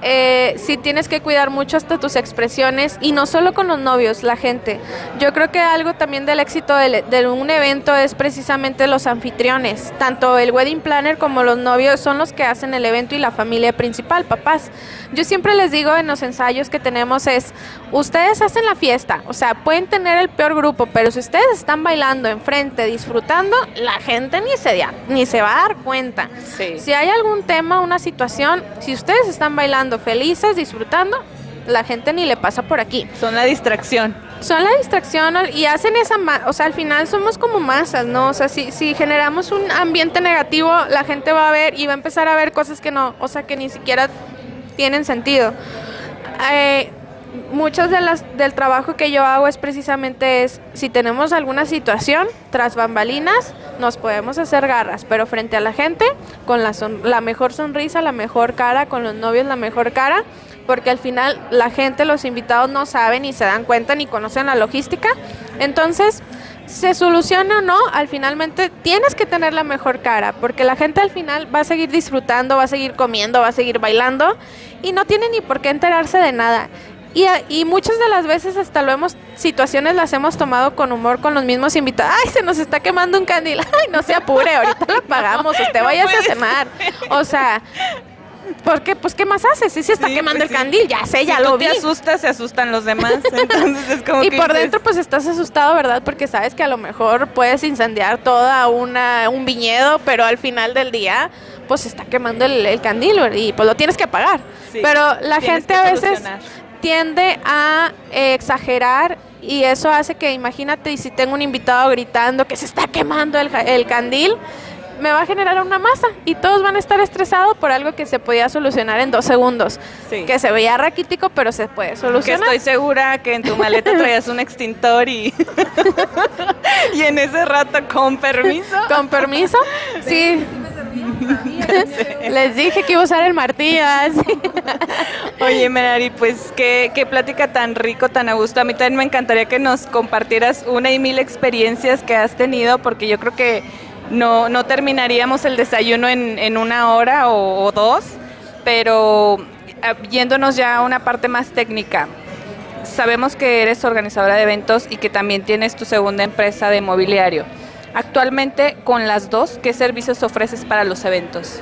eh, sí tienes que cuidar mucho hasta tus expresiones y no solo con los novios, la gente. Yo creo que algo también del éxito del- de, un evento es precisamente los anfitriones. Tanto el wedding planner como los novios son los que hacen el evento y la familia principal, papás. Yo siempre les digo en los ensayos que tenemos es, ustedes hacen la fiesta, o sea, pueden tener el peor grupo, pero si ustedes están bailando enfrente, disfrutando, la gente ni se, da- ni se va a dar cuenta. Sí. Si hay algún tema, una situación, si ustedes están bailando felices, disfrutando, la gente ni le pasa por aquí. Son la distracción. Son la distracción y hacen esa, ma- o sea, al final somos como masas, ¿no? O sea, si, si generamos un ambiente negativo, la gente va a ver y va a empezar a ver cosas que no, o sea, que ni siquiera tienen sentido. Eh, muchos de las, del trabajo que yo hago es precisamente es, si tenemos alguna situación tras bambalinas, nos podemos hacer garras, pero frente a la gente, con la, son- la mejor sonrisa, la mejor cara, con los novios la mejor cara, porque al final la gente, los invitados no saben ni se dan cuenta ni conocen la logística. Entonces, se soluciona o no, al finalmente tienes que tener la mejor cara, porque la gente al final va a seguir disfrutando, va a seguir comiendo, va a seguir bailando y no tiene ni por qué enterarse de nada. Y, y muchas de las veces hasta lo hemos, situaciones las hemos tomado con humor con los mismos invitados. Ay, se nos está quemando un candil. Ay, no se apure, ahorita lo apagamos, usted váyase a cenar. O sea, ¿por qué? Pues, ¿qué más hace? Si se está Sí, quemando pues el sí. candil, ya sé, Si ya tú lo te vi. asustas, se asustan los demás. Entonces es como Y que por dices, dentro pues estás asustado, ¿verdad? Porque sabes que a lo mejor puedes incendiar toda una un viñedo, pero al final del día pues se está quemando el, el candil ¿verdad? y pues lo tienes que apagar. Sí, pero la gente a veces solucionar. Tiende a eh, exagerar y eso hace que imagínate y si tengo un invitado gritando que se está quemando el, el candil, me va a generar una masa y todos van a estar estresados por algo que se podía solucionar en dos segundos. Sí. Que se veía raquítico, pero se puede Que solucionar. estoy segura que en tu maleta traías un extintor y, y en ese rato, con permiso. Con permiso, sí. Les dije que iba a usar el martillo. Oye, Merari, pues qué, qué plática tan rico, tan a gusto. A mí también me encantaría que nos compartieras una y mil experiencias que has tenido, porque yo creo que no, no terminaríamos el desayuno en, en una hora o, o dos, pero ah, yéndonos ya a una parte más técnica. Sabemos que eres organizadora de eventos y que también tienes tu segunda empresa de mobiliario. Actualmente, con las dos, ¿qué servicios ofreces para los eventos?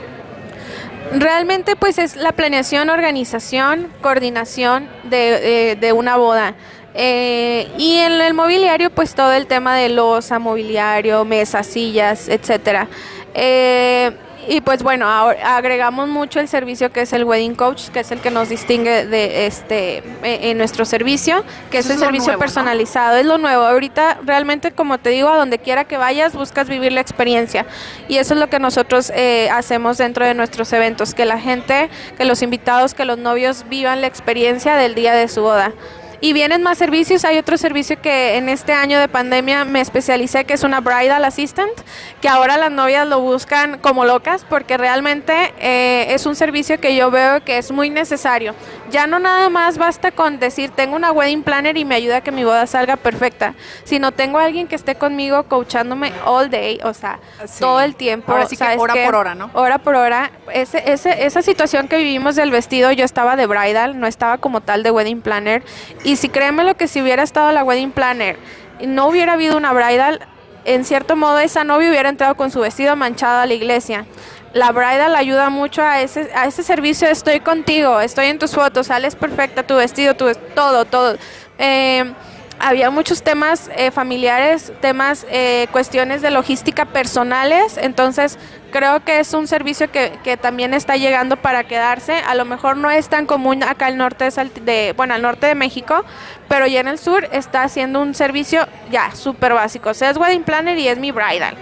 Realmente pues es la planeación, organización, coordinación de, eh, una boda. Eh, y en el mobiliario pues todo el tema de losa, mobiliario, mesas, sillas, etcétera. Eh, y pues bueno, ahora agregamos mucho el servicio que es el wedding coach, que es el que nos distingue de este eh, en nuestro servicio, que Eso es el servicio nuevo, ¿no? personalizado, es lo nuevo. Ahorita realmente como te digo, a donde quiera que vayas buscas vivir la experiencia y eso es lo que nosotros eh, hacemos dentro de nuestros eventos, que la gente, que los invitados, que los novios vivan la experiencia del día de su boda. Y vienen más servicios. Hay otro servicio que en este año de pandemia me especialicé, que es una bridal assistant, que ahora las novias lo buscan como locas porque realmente eh, es un servicio que yo veo que es muy necesario. Ya no nada más basta con decir, tengo una wedding planner y me ayuda a que mi boda salga perfecta, sino tengo a alguien que esté conmigo coachándome all day, o sea, Sí. todo el tiempo. Ahora sí que ¿sabes hora qué? por hora, ¿no? Hora por hora. Ese, ese, esa situación que vivimos del vestido, yo estaba de bridal, no estaba como tal de wedding planner. Y si créeme lo que si hubiera estado la wedding planner y no hubiera habido una bridal, en cierto modo esa novia hubiera entrado con su vestido manchado a la iglesia. La bridal ayuda mucho a ese, a ese servicio estoy contigo, estoy en tus fotos, sales perfecta, tu vestido, tu, todo, todo. Eh, había muchos temas eh, familiares, temas, eh, cuestiones de logística personales, entonces creo que es un servicio que, que también está llegando para quedarse. A lo mejor no es tan común acá al norte de, de bueno, al norte de México, pero ya en el sur está haciendo un servicio ya súper básico. O sea, es wedding planner y es mi bridal.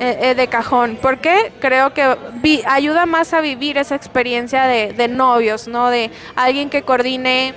eh, eh, de cajón, porque creo que vi- ayuda más a vivir esa experiencia de, de novios, ¿no? De alguien que coordine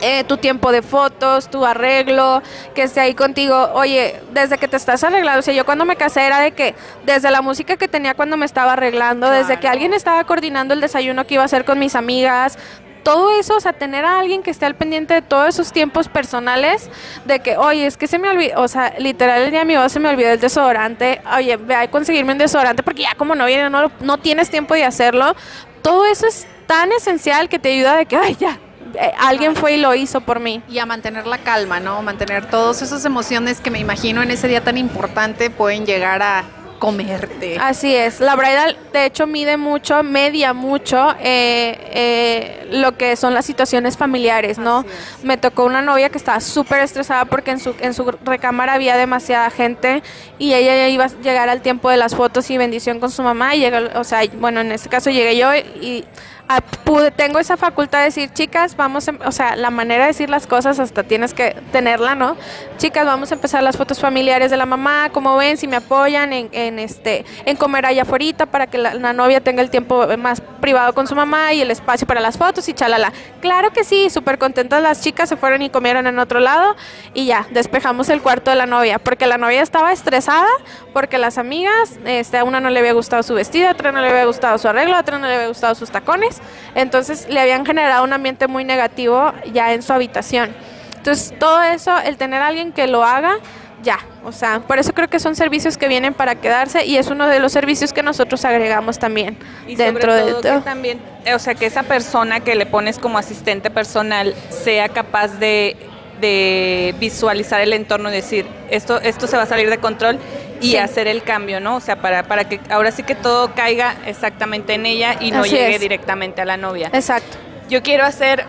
eh, tu tiempo de fotos, tu arreglo, que esté ahí contigo. Oye, desde que te estás arreglando, o sea, yo cuando me casé era de que desde la música que tenía cuando me estaba arreglando, desde que alguien estaba coordinando el desayuno que iba a hacer con mis amigas, todo eso, o sea, tener a alguien que esté al pendiente de todos esos tiempos personales, de que, oye, es que se me olvidó, o sea, literal el día de mi boda se me olvidó el desodorante, oye, ve a conseguirme un desodorante porque ya como no viene, no, lo- no tienes tiempo de hacerlo. Todo eso es tan esencial que te ayuda de que, ay, ya, eh, alguien fue y lo hizo por mí. Y a mantener la calma, ¿no? Mantener todas esas emociones que me imagino en ese día tan importante pueden llegar a comerte. Así es, la bridal de hecho mide mucho, media mucho eh, eh, lo que son las situaciones familiares, ¿no? Me tocó una novia que estaba súper estresada porque en su, en su recámara había demasiada gente y ella ya iba a llegar al tiempo de las fotos y bendición con su mamá y llegó, o sea, bueno, en este caso llegué yo y ah, pude, tengo esa facultad de decir, chicas, vamos, a- o sea, la manera de decir las cosas hasta tienes que tenerla, ¿no? Chicas, vamos a empezar las fotos familiares de la mamá, como ven, si me apoyan en, este, en comer allá afuera para que la, la novia tenga el tiempo más privado con su mamá y el espacio para las fotos y chalala. Claro que sí, súper contentas las chicas, se fueron y comieron en otro lado y ya, despejamos el cuarto de la novia, porque la novia estaba estresada, porque las amigas, este, a una no le había gustado su vestido, a otra no le había gustado su arreglo, a otra no le había gustado sus tacones, entonces le habían generado un ambiente muy negativo ya en su habitación. Entonces, todo eso, el tener a alguien que lo haga, ya. O sea, por eso creo que son servicios que vienen para quedarse y es uno de los servicios que nosotros agregamos también Y dentro sobre de todo que también, o sea, que esa persona que le pones como asistente personal sea capaz de, de visualizar el entorno y decir, esto, esto se va a salir de control y Sí. hacer el cambio, ¿no? O sea, para, para que ahora sí que todo caiga exactamente en ella y no Así llegue es. directamente a la novia. Exacto. Yo quiero hacer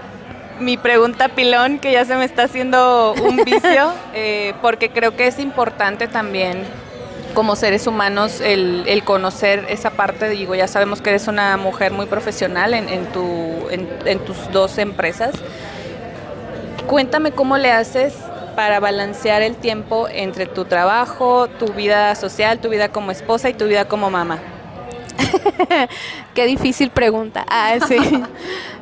mi pregunta pilón, que ya se me está haciendo un vicio, eh, porque creo que es importante también como seres humanos el, el conocer esa parte. Digo, ya sabemos que eres una mujer muy profesional en, en tu, en, en tus dos empresas. Cuéntame cómo le haces para balancear el tiempo entre tu trabajo, tu vida social, tu vida como esposa y tu vida como mamá. Qué difícil pregunta. Ah, sí.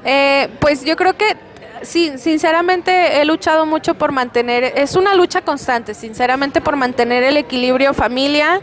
Eh, pues yo creo que sí, sinceramente he luchado mucho por mantener, es una lucha constante, sinceramente por mantener el equilibrio familia,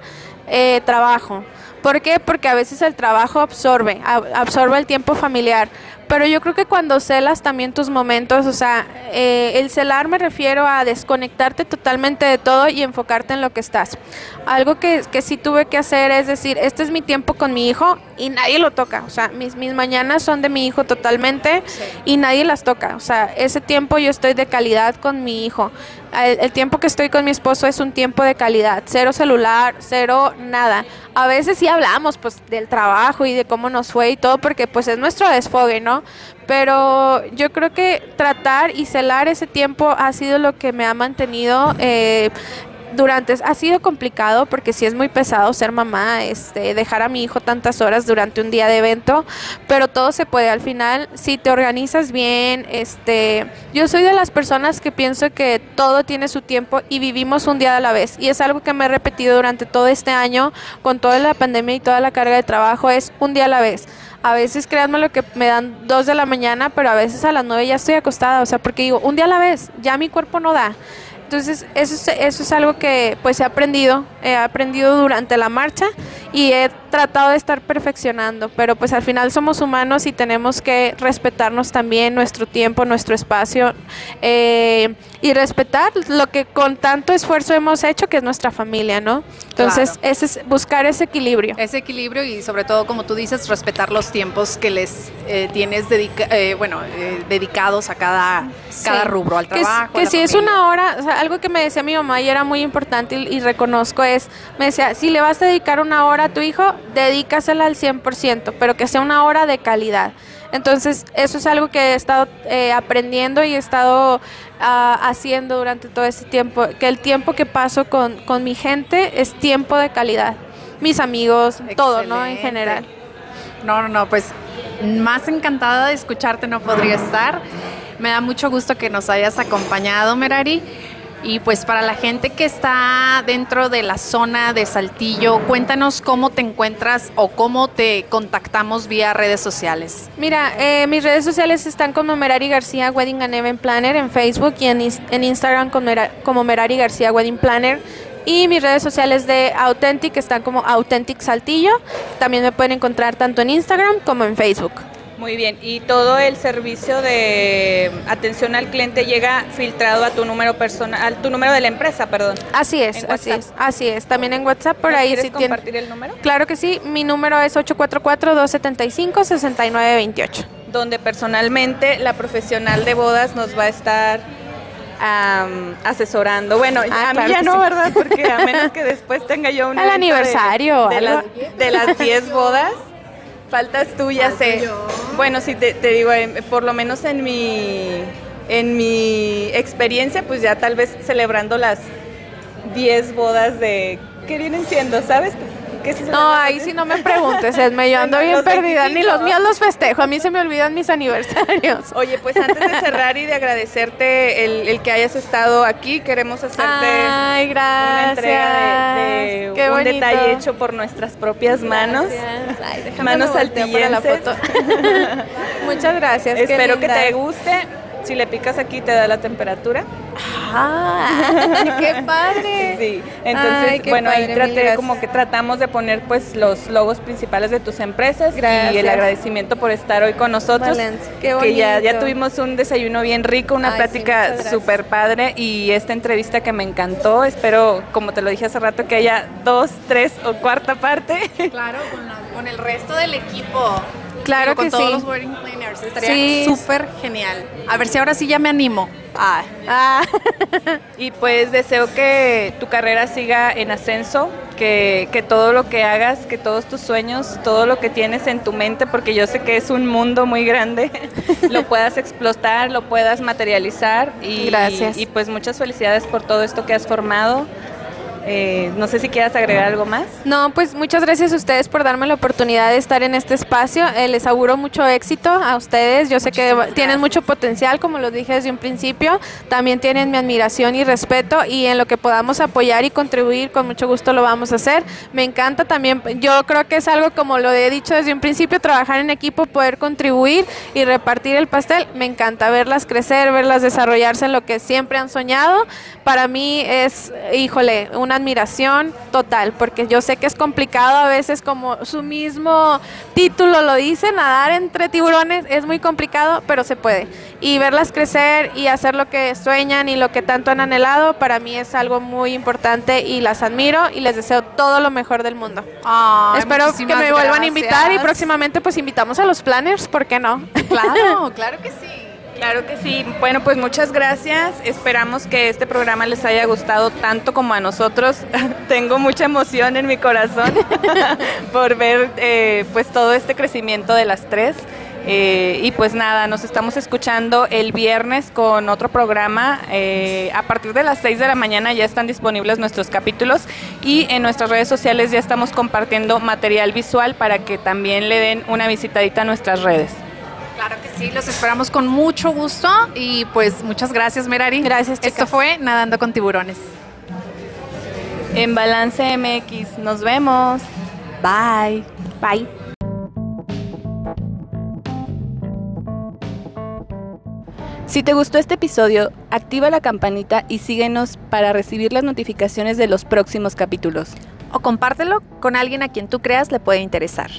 eh, trabajo. ¿Por qué? Porque a veces el trabajo absorbe, ab- absorbe el tiempo familiar. Pero yo creo que cuando celas también tus momentos, o sea, eh, el celar me refiero a desconectarte totalmente de todo y enfocarte en lo que estás. Algo que, que sí tuve que hacer es decir, este es mi tiempo con mi hijo y nadie lo toca. O sea, mis, mis mañanas son de mi hijo totalmente y nadie las toca. O sea, ese tiempo yo estoy de calidad con mi hijo. El, el tiempo que estoy con mi esposo es un tiempo de calidad. Cero celular, cero nada. A veces sí hablamos pues del trabajo y de cómo nos fue y todo porque pues es nuestro desfogue, ¿no? Pero yo creo que tratar y celar ese tiempo ha sido lo que me ha mantenido eh, durante ha sido complicado porque sí es muy pesado ser mamá, este, dejar a mi hijo tantas horas durante un día de evento, pero todo se puede al final si te organizas bien, este, yo soy de las personas que pienso que todo tiene su tiempo y vivimos un día a la vez y es algo que me he repetido durante todo este año con toda la pandemia y toda la carga de trabajo es un día a la vez. A veces, créanme lo que me dan dos de la mañana, pero a veces a las nueve ya estoy acostada, o sea, porque digo, un día a la vez, ya mi cuerpo no da. Entonces, eso es, eso es algo que pues he aprendido, he aprendido durante la marcha y he tratado de estar perfeccionando, pero pues al final somos humanos y tenemos que respetarnos también nuestro tiempo, nuestro espacio eh, y respetar lo que con tanto esfuerzo hemos hecho, que es nuestra familia, ¿no? Entonces, ese es buscar ese equilibrio. Ese equilibrio y sobre todo, como tú dices, respetar los tiempos que les eh, tienes dedica eh, bueno, dedicados a cada, cada rubro, al trabajo. Que, si es una hora, o sea, algo que me decía mi mamá y era muy importante y, y, reconozco es, me decía, si le vas a dedicar una hora a tu hijo, dedícasela al 100%, pero que sea una hora de calidad. Entonces, eso es algo que he estado eh, aprendiendo y he estado uh, haciendo durante todo ese tiempo, que el tiempo que paso con, con mi gente es tiempo de calidad. Mis amigos, Excelente. todo, ¿no? En general. No, no, no, pues más encantada de escucharte no podría estar. Me da mucho gusto que nos hayas acompañado, Merari. Y pues para la gente que está dentro de la zona de Saltillo, cuéntanos cómo te encuentras o cómo te contactamos vía redes sociales. Mira, eh, mis redes sociales están como Merari García Wedding and Event Planner en Facebook y en, Instagram como, como Merari García Wedding Planner. Y mis redes sociales de Authentic están como Authentic Saltillo. También me pueden encontrar tanto en Instagram como en Facebook. Muy bien, y todo el servicio de atención al cliente llega filtrado a tu número personal, a tu número de la empresa, perdón. Así es, así es, así es. También en WhatsApp por ahí ¿Quieres si compartir tiene... el número? Claro que sí, mi número es 844-275-6928. Donde personalmente la profesional de bodas nos va a estar Um, asesorando. Bueno, ah, a mí claro ya no, sí. ¿verdad? Porque a menos que después tenga yo un Al aniversario. De, de, las, de las 10 bodas. Faltas tú, ya Falta sé. Yo. Bueno, sí, te, digo, eh, por lo menos en mi, en mi experiencia, pues ya tal vez celebrando las 10 bodas de... ¿Qué vienen siendo, sabes? ¿Qué se no, ahí sí no me preguntes, Esme, yo ando bien perdida, ni los míos los festejo, a mí se me olvidan mis aniversarios. Oye, pues antes de cerrar y de agradecerte el, el que hayas estado aquí, queremos hacerte Ay, una entrega de, de Qué un bonito. detalle hecho por nuestras propias manos, Ay, manos saltillenses. la foto. Muchas gracias. Espero que te guste. Si le picas aquí te da la temperatura. ¡Ah! ¡Qué padre! Sí, entonces, Ay, bueno, padre, ahí traté como que tratamos de poner pues los logos principales de tus empresas Gracias. y el agradecimiento por estar hoy con nosotros. Valencia, qué que ya, ya bonito. tuvimos un desayuno bien rico, una Ay, sí, plática gracias. súper padre y esta entrevista que me encantó. Espero, como te lo dije hace rato, que haya dos, tres o cuarta parte. Claro, con, la, con el resto del equipo. Claro Digo, con que todos sí. los wedding planners. Estaría Sí. súper genial. A ver si ahora sí ya me animo. Ah, Ah, Y pues deseo que tu carrera siga en ascenso, que, que, todo lo que hagas, que todos tus sueños, todo lo que tienes en tu mente, porque yo sé que es un mundo muy grande, lo puedas explotar, lo puedas materializar. Y, Gracias. Y, y pues muchas felicidades por todo esto que has formado. Eh, no sé si quieras agregar algo más. No, pues muchas gracias a ustedes por darme la oportunidad de estar en este espacio. Eh, les auguro mucho éxito a ustedes. Yo sé que tienen gracias. mucho potencial, como lo dije desde un principio. También tienen mi admiración y respeto y en lo que podamos apoyar y contribuir, con mucho gusto lo vamos a hacer. Me encanta también, yo creo que es algo como lo he dicho desde un principio, trabajar en equipo, poder contribuir y repartir el pastel. Me encanta verlas crecer, verlas desarrollarse en lo que siempre han soñado. Para mí es, híjole, una admiración total, porque yo sé que es complicado a veces, como su mismo título lo dice, nadar entre tiburones es muy complicado, pero se puede. Y verlas crecer y hacer lo que sueñan y lo que tanto han anhelado, para mí es algo muy importante y las admiro y les deseo todo lo mejor del mundo. Espero que me vuelvan a invitar y próximamente pues invitamos a los planners, ¿por qué no? Claro, claro que sí. Claro que sí. Bueno, pues muchas gracias. Esperamos que este programa les haya gustado tanto como a nosotros. Tengo mucha emoción en mi corazón por ver eh, pues todo este crecimiento de las tres. Eh, y pues nada, nos estamos escuchando el viernes con otro programa. Eh, a partir de las 6 de la mañana ya están disponibles nuestros capítulos y en nuestras redes sociales ya estamos compartiendo material visual para que también le den una visitadita a nuestras redes. Claro que sí, los esperamos con mucho gusto y pues muchas gracias Merari. Gracias, Esto chicas. fue Nadando con Tiburones. En Balance MX, nos vemos. Bye. Bye. Si te gustó este episodio, activa la campanita y síguenos para recibir las notificaciones de los próximos capítulos. o compártelo con alguien a quien tú creas le puede interesar.